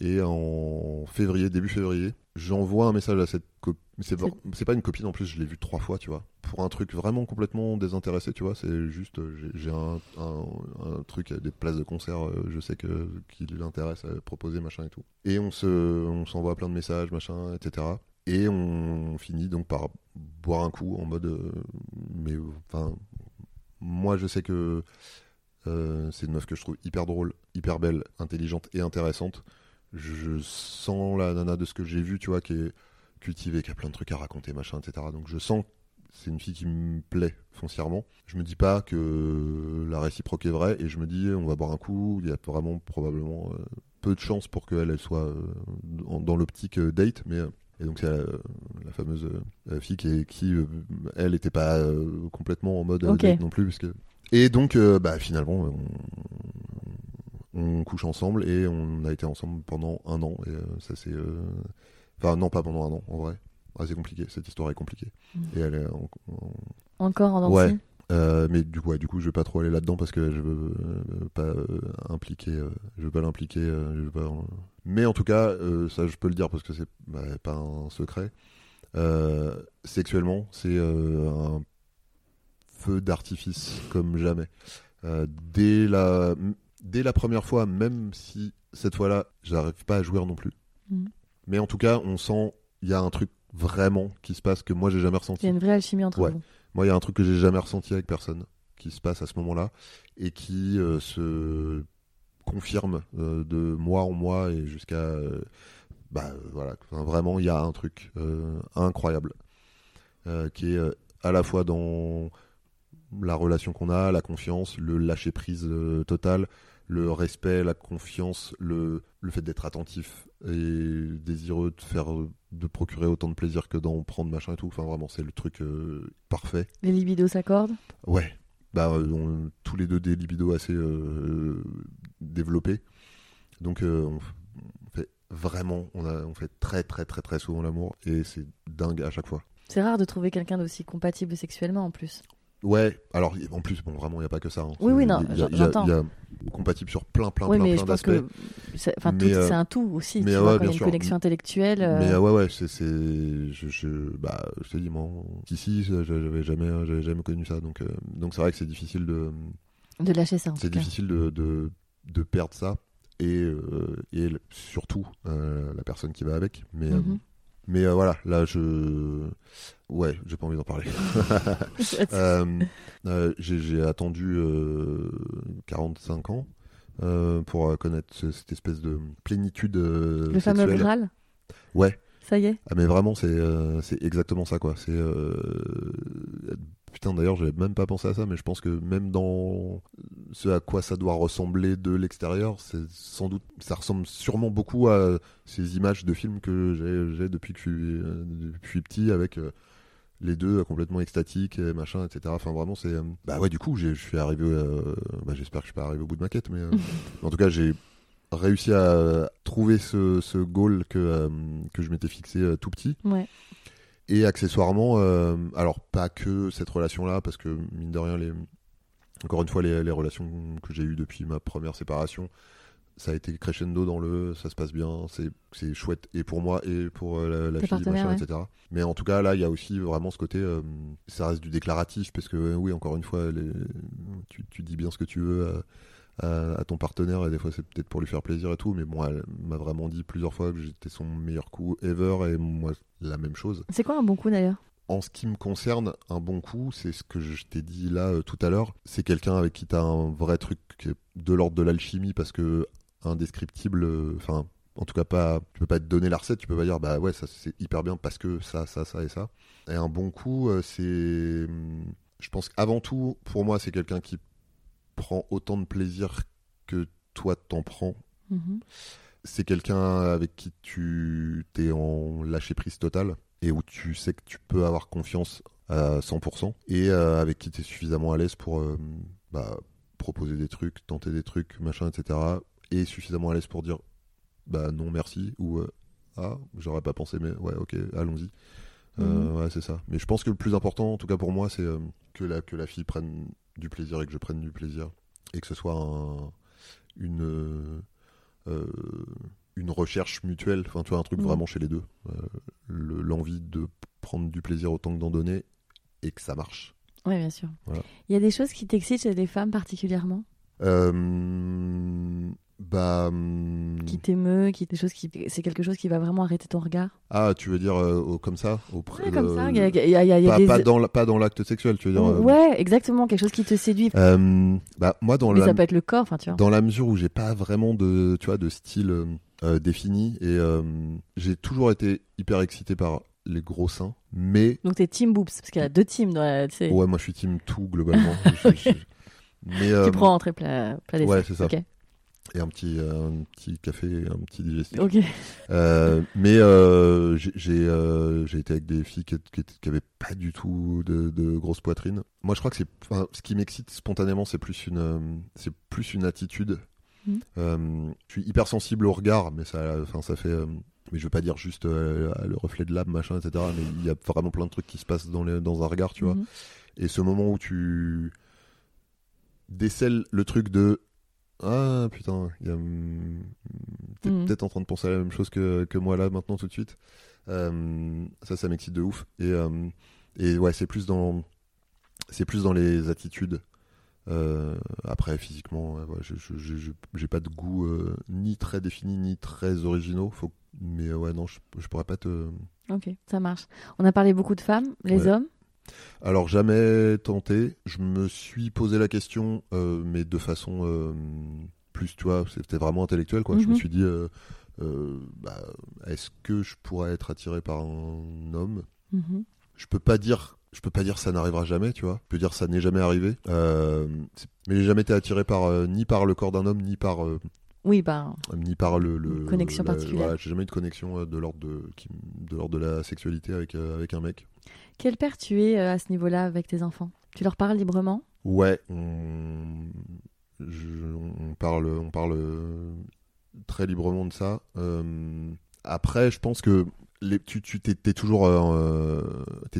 Et en février, début février, j'envoie un message à cette copine. C'est pas, une copine en plus, je l'ai vue trois fois, tu vois. Pour un truc vraiment complètement désintéressé, tu vois. C'est juste, euh, j'ai- un, un, un truc, euh, des places de concert, euh, je sais que qui l'intéresse à proposer, machin et tout. Et on se, on s'envoie plein de messages, machin, etc. Et on finit donc par boire un coup en mode, mais enfin, moi je sais que c'est une meuf que je trouve hyper drôle, hyper belle, intelligente et intéressante. Je sens la nana de ce que j'ai vu, tu vois, qui est cultivée, qui a plein de trucs à raconter, machin, etc. Donc je sens que c'est une fille qui me plaît foncièrement. Je me dis pas que la réciproque est vraie et je me dis on va boire un coup. Il y a vraiment probablement euh, peu de chances pour qu'elle elle soit euh, dans, dans l'optique euh, date, mais Et donc c'est la, la fameuse fille qui, qui elle, était pas complètement en mode date non plus. Parce que... Et donc, bah, finalement, on, on couche ensemble et on a été ensemble pendant un an. Et euh, ça c'est... euh, Enfin, non, pas pendant un an, en vrai. Ah, c'est compliqué, cette histoire est compliquée. Mm. Et elle est en- en- Encore en Ouais. Euh, mais du coup, ouais, du coup, je vais pas trop aller là-dedans parce que je veux euh, pas impliquer, je veux pas l'impliquer. je veux pas. Mais en tout cas, ça, je peux le dire parce que c'est bah, pas un secret. Sexuellement, c'est un feu d'artifice comme jamais. Euh, dès la, dès la première fois, même si cette fois-là, j'arrive pas à jouer non plus. Mhm. Mais en tout cas, on sent, il y a un truc vraiment qui se passe que moi j'ai jamais ressenti. Il y a une vraie alchimie entre Ouais. vous. Moi, il y a un truc que j'ai jamais ressenti avec personne qui se passe à ce moment-là et qui euh, se confirme euh, de mois en mois et jusqu'à euh, bah voilà Enfin, vraiment il y a un truc incroyable qui est à la fois dans la relation qu'on a, la confiance, le lâcher prise total, le respect, la confiance, le, le fait d'être attentif et désireux de faire de procurer autant de plaisir que d'en prendre machin et tout. Enfin vraiment c'est le truc euh, parfait. Les libidos s'accordent? Ouais. Bah, euh, on- tous les deux des libidos assez euh, développés. Donc, euh, on fait vraiment, on, a, on fait très, très, très, très souvent l'amour et c'est dingue à chaque fois. C'est rare de trouver quelqu'un d'aussi compatible sexuellement en plus. Ouais, alors en plus, bon, vraiment, il n'y a pas que ça. hein. Oui, oui, non, il y a- y y compatible sur plein, plein, oui, plein, mais plein je pense d'aspects. c'est euh, c'est un tout aussi. mais tu ouais, vois, quand y a une sûr. connexion intellectuelle. euh, Mais euh, ouais, ouais, c'est, je, je, bah, je te dis, moi, ici, j'avais jamais, j'avais jamais connu ça, donc, euh, donc c'est vrai que c'est difficile de, De lâcher ça c'est difficile de, de, de perdre ça et, euh, et surtout euh, la personne qui va avec. Mais, euh, Mhm. Mais euh, voilà, là je. Ouais, j'ai pas envie d'en parler. Euh, euh, j'ai, attendu euh, 45 ans pour connaître ce- cette espèce de plénitude Le fameux. Graal, Ouais, ça y est? Ah, mais vraiment, c'est exactement ça, quoi. C'est putain. D'ailleurs, j'avais même pas pensé à ça, mais je pense que même dans ce à quoi ça doit ressembler de l'extérieur, c'est sans doute, ça ressemble sûrement beaucoup à ces images de films que j'ai- j'ai depuis que je suis, euh, depuis que je suis petit, avec euh, les deux euh, complètement extatiques, et machin, etc. Enfin, vraiment, c'est. euh, Bah ouais, du coup, je suis arrivé. bah, J'espère que je suis pas arrivé au bout de ma quête, mais en tout cas, j'ai réussi à trouver ce, ce goal que, que je m'étais fixé tout petit. Ouais. Et accessoirement, euh, alors pas que cette relation-là, parce que mine de rien, les, encore une fois, les, les relations que j'ai eues depuis ma première séparation, ça a été crescendo dans le, ça se passe bien, c'est chouette et pour moi et pour euh, la, la fille, machin, ouais. etc. Mais en tout cas, là, il y a aussi vraiment ce côté, euh, ça reste du déclaratif, parce que oui, encore une fois, les- tu, tu dis bien ce que tu veux à, à- ton partenaire et des fois c'est peut-être pour lui faire plaisir et tout, mais bon, elle m'a vraiment dit plusieurs fois que j'étais son meilleur coup ever et moi la même chose. C'est quoi un bon coup d'ailleurs? En ce qui me concerne, un bon coup, c'est ce que je t'ai dit là euh, tout à l'heure. C'est quelqu'un avec qui tu as un vrai truc qui est de l'ordre de l'alchimie parce que indescriptible, euh, enfin, en tout cas pas, tu peux pas te donner la recette, tu peux pas dire bah ouais ça c'est hyper bien parce que ça, ça, ça et ça. Et un bon coup, euh, c'est, hum, je pense qu'avant tout, pour moi, c'est quelqu'un qui prend autant de plaisir que toi t'en prends Mhm. c'est quelqu'un avec qui tu t'es en lâcher prise totale et où tu sais que tu peux avoir confiance à 100% et euh, avec qui tu es suffisamment à l'aise pour euh, bah, proposer des trucs, tenter des trucs, machin, etc. Et suffisamment à l'aise pour dire bah non merci ou euh, ah j'aurais pas pensé mais ouais ok allons-y. Mhm. ouais c'est ça. Mais je pense que le plus important en tout cas pour moi c'est que la que la fille prenne du plaisir et que je prenne du plaisir et que ce soit un- une euh, euh, une recherche mutuelle, enfin tu vois un truc Mhm. vraiment chez les deux, Euh, le- l'envie de prendre du plaisir autant que d'en donner et que ça marche. Oui, bien sûr. Voilà. Il y a des choses qui t'excitent chez les femmes particulièrement? Euh, bah hum, Qui t'émeut qui... des choses qui... C'est quelque chose qui va vraiment arrêter ton regard? Ah tu veux dire euh, au- comme ça? Au Ouais, comme ça. Il y a, il y a- il y a- il y a pas, des... pas dans la- pas dans l'acte sexuel tu veux dire euh, Ouais, exactement. Quelque chose qui te séduit. euh, bah moi dans Mais la ça peut être le corps, enfin, tu vois. dans la mesure où j'ai pas vraiment de tu vois de style euh, défini et j'ai toujours été hyper excité par les gros seins mais Donc t'es team boobs, parce qu'il y a deux teams dans la... ouais moi je suis team tout globalement Je- je- mais Tu prends en très plat, plat ouais, c'est ça. Ok. Et un petit, un petit café, un petit digestif. Ok. Euh, mais euh, j'ai j'ai, euh, j'ai été avec des filles qui, qui, qui avaient pas du tout de, de grosse poitrine. Moi, je crois que c'est enfin, ce qui m'excite spontanément, c'est plus une euh, c'est plus une attitude. Euh, je suis hyper sensible au regard, mais ça, enfin, ça fait. euh, mais je veux pas dire juste euh, le reflet de l'âme, machin, etc. Mais il y a vraiment plein de trucs qui se passent dans, les, dans un regard, tu vois. Mhm. Et ce moment où tu décèles le truc de ah putain, a... t'es Mhm. peut-être en train de penser à la même chose que, que moi là maintenant tout de suite. Euh, ça, ça m'excite de ouf. Et, euh, et ouais, c'est plus dans c'est plus dans les attitudes. Euh, après, physiquement, ouais, j'ai pas de goût ni très défini ni très originaux. Faut... Mais ouais, non, je, je pourrais pas te. Ok, ça marche. On a parlé beaucoup de femmes, les Ouais. hommes. Alors jamais tenté. Je me suis posé la question, euh, mais de façon euh, plus, tu vois, c'était vraiment intellectuel, quoi. Je me Mhm. suis dit, euh, bah, est-ce que je pourrais être attiré par un homme? Mhm. Je peux pas dire, je peux pas dire ça n'arrivera jamais, tu vois. Je peux dire ça n'est jamais arrivé. Mais j'ai jamais été attiré par ni par le corps d'un homme, ni par Oui, bah, ni par le, connexion la- particulière. Voilà, j'ai jamais eu de connexion de l'ordre de, de l'ordre de la sexualité avec euh, avec un mec. Quel père tu es euh, à ce niveau-là avec tes enfants? Tu leur parles librement? Ouais, on, parle, on parle euh, très librement de ça. Euh, après, je pense que tu, t'es toujours, euh,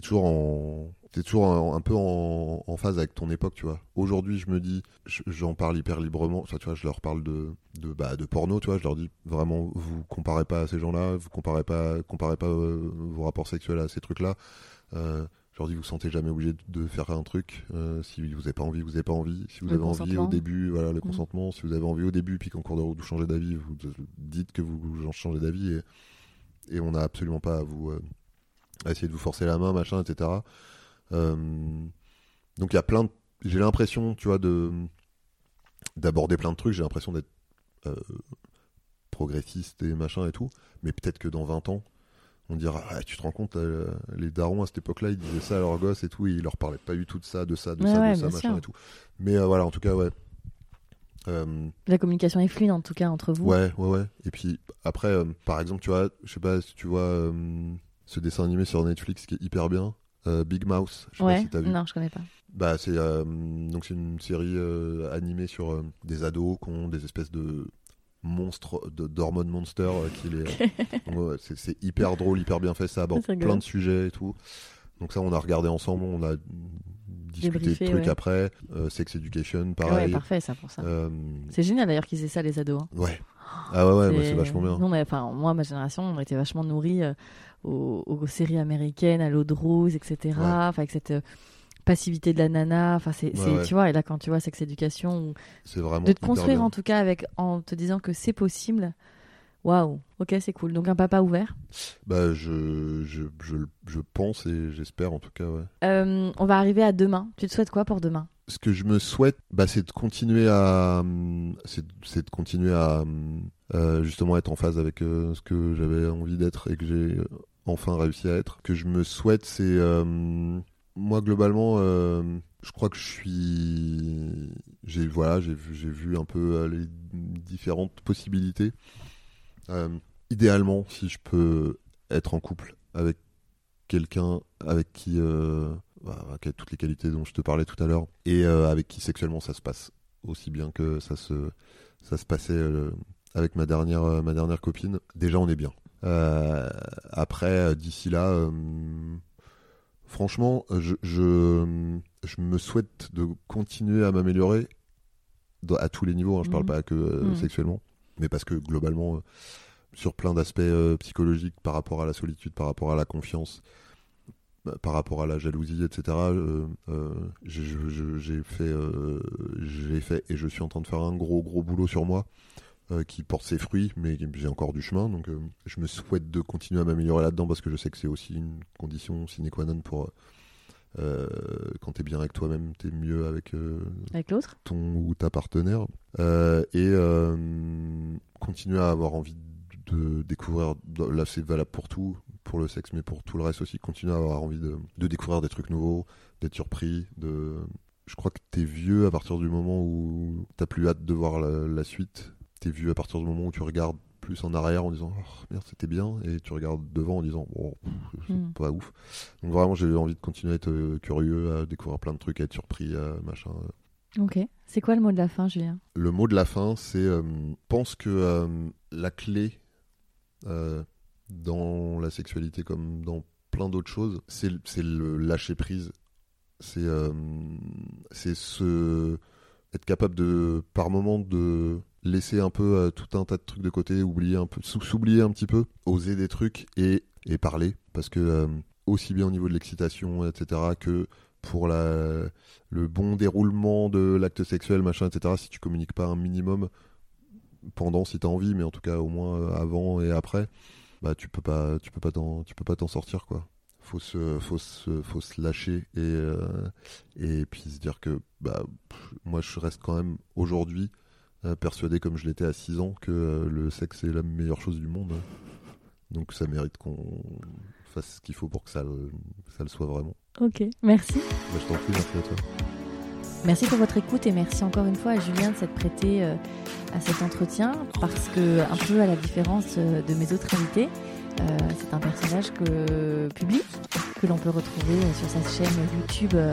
toujours en, t'es toujours un peu en, phase avec ton époque, tu vois. Aujourd'hui, je me dis, je- j'en parle hyper librement. Enfin, tu vois, je leur parle de, de, bah, de porno, tu vois. Je leur dis vraiment, vous comparez pas à ces gens-là, vous comparez pas, comparez pas vos rapports sexuels à ces trucs-là. Euh, je leur dis, vous sentez jamais obligé de- faire un truc. Euh, si vous n'avez pas envie, vous n'avez pas envie. Si vous Le avez envie au début, voilà, le Mhm. consentement. Si vous avez envie au début, puis qu'en cours de route vous changez d'avis, vous dites que vous, vous changez d'avis et, et on n'a absolument pas à vous euh, à essayer de vous forcer la main, machin, etc. Euh, donc il y a plein de... J'ai l'impression, tu vois, de d'aborder plein de trucs. J'ai l'impression d'être progressiste et machin et tout. Mais peut-être que dans 20 ans, on dira ah, tu te rends compte euh, les darons à cette époque-là ils disaient ça à leurs gosses et tout et ils leur parlaient pas du tout de ça de ça de Ouais, ça ouais, de ça machin sûr. et tout mais euh, voilà en tout cas ouais Euh, La communication est fluide en tout cas entre vous. ouais ouais ouais et puis après euh, par exemple tu vois je sais pas si tu vois ce dessin animé sur Netflix qui est hyper bien Big Mouse je sais pas si t'as vu non, je connais pas. bah c'est donc c'est une série animée sur des ados qui ont des espèces de monstres de- d'hormones monster euh, qui les Ouais, c'est hyper drôle, hyper bien fait, ça aborde plein de sujets et tout. Donc ça, on a regardé ensemble, on a discuté de trucs ouais. après. Euh, Sex Education, Ouais, pareil. parfait ça pour ça. Euh, C'est génial d'ailleurs qu'ils aient ça les ados. hein. ouais. Ah ouais, ouais, c'est vachement bien. Enfin, moi, ma génération, on était vachement nourris euh, aux, aux séries américaines, à l'eau de rose, etc. Enfin, avec cette euh, passivité de la nana. Enfin, c'est, Ouais, c'est- ouais. tu vois, et là, quand tu vois Sex Education, C'est vraiment. de te construire bien. en tout cas avec, en te disant que c'est possible. Waouh, ok, c'est cool. Donc un papa ouvert. Bah, je, je, je, je pense et j'espère en tout cas, ouais. Euh, on va arriver à demain. Tu te souhaites quoi pour demain? Ce que je me souhaite, bah, c'est de continuer à, hum, c'est de continuer à hum, euh, justement être en phase avec euh, ce que j'avais envie d'être et que j'ai enfin réussi à être. Ce que je me souhaite, c'est euh, moi globalement, euh, je crois que je suis, j'ai voilà, j'ai vu, un peu euh, les différentes possibilités. Euh, idéalement, si je peux être en couple avec quelqu'un avec qui euh, bah, a toutes les qualités dont je te parlais tout à l'heure et avec qui sexuellement ça se passe aussi bien que ça se ça se passait avec ma dernière ma dernière copine déjà on est bien après d'ici là franchement je, je je me souhaite de continuer à m'améliorer à tous les niveaux hein, je parle Mhm. pas que euh, Mhm. sexuellement mais parce que globalement euh, sur plein d'aspects euh, psychologiques par rapport à la solitude par rapport à la confiance bah, par rapport à la jalousie, etc. euh, euh, fait, euh, j'ai fait et je suis en train de faire un gros gros boulot sur moi euh, qui porte ses fruits, mais j'ai encore du chemin, donc euh, je me souhaite de continuer à m'améliorer là-dedans parce que je sais que c'est aussi une condition sine qua non pour euh, quand t'es bien avec toi-même, t'es mieux avec euh, avec l'autre. ton ou ta partenaire. Et continuer à avoir envie de découvrir là c'est valable pour tout pour le sexe mais pour tout le reste aussi continuer à avoir envie de, de découvrir des trucs nouveaux d'être surpris de je crois que t'es vieux à partir du moment où t'as plus hâte de voir la, la suite t'es vu à partir du moment où tu regardes plus en arrière en disant oh, merde c'était bien et tu regardes devant en disant bon c'est Mm. pas ouf donc vraiment j'ai envie de continuer à être euh, curieux à découvrir plein de trucs à être surpris à machin Ok. C'est quoi le mot de la fin, Julien? Le mot de la fin c'est euh, pense que euh, la clé euh, dans la sexualité comme dans plein d'autres choses c'est le lâcher prise c'est c'est se être capable de par moment de laisser un peu euh, tout un tas de trucs de côté oublier un peu sou- s'oublier un petit peu oser des trucs et et parler. Parce que euh, aussi bien au niveau de l'excitation etc que pour la le bon déroulement de l'acte sexuel machin etc si tu communiques pas un minimum pendant si t'as envie mais en tout cas au moins euh, avant et après bah tu peux pas tu peux pas t'en tu peux pas t'en sortir quoi. Faut se faut se faut se lâcher et et puis se dire que bah moi je reste quand même aujourd'hui persuadé comme je l'étais à 6 ans que euh, le sexe est la meilleure chose du monde donc ça mérite qu'on fasse ce qu'il faut pour que ça le, ça le soit vraiment Ok. Merci. bah, je t'en prie merci à toi Merci pour votre écoute et merci encore une fois à Julien de s'être prêté euh, à cet entretien parce que, un peu à la différence euh, de mes autres invités, euh, c'est un personnage que, public que l'on peut retrouver euh, sur sa chaîne YouTube euh,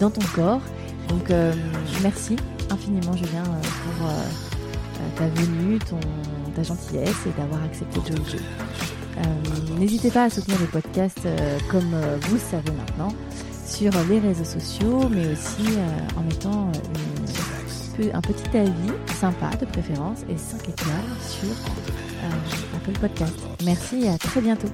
Dans ton corps. Donc, euh, merci infiniment, Julien, euh, pour euh, euh, ta venue, ton, ta gentillesse et d'avoir accepté de jouer au jeu. N'hésitez pas à soutenir le podcast euh, comme vous le savez maintenant sur les réseaux sociaux, mais aussi euh, en mettant une- un petit avis sympa de préférence et 5 étoiles sur euh, Apple Podcast. Merci et à très bientôt.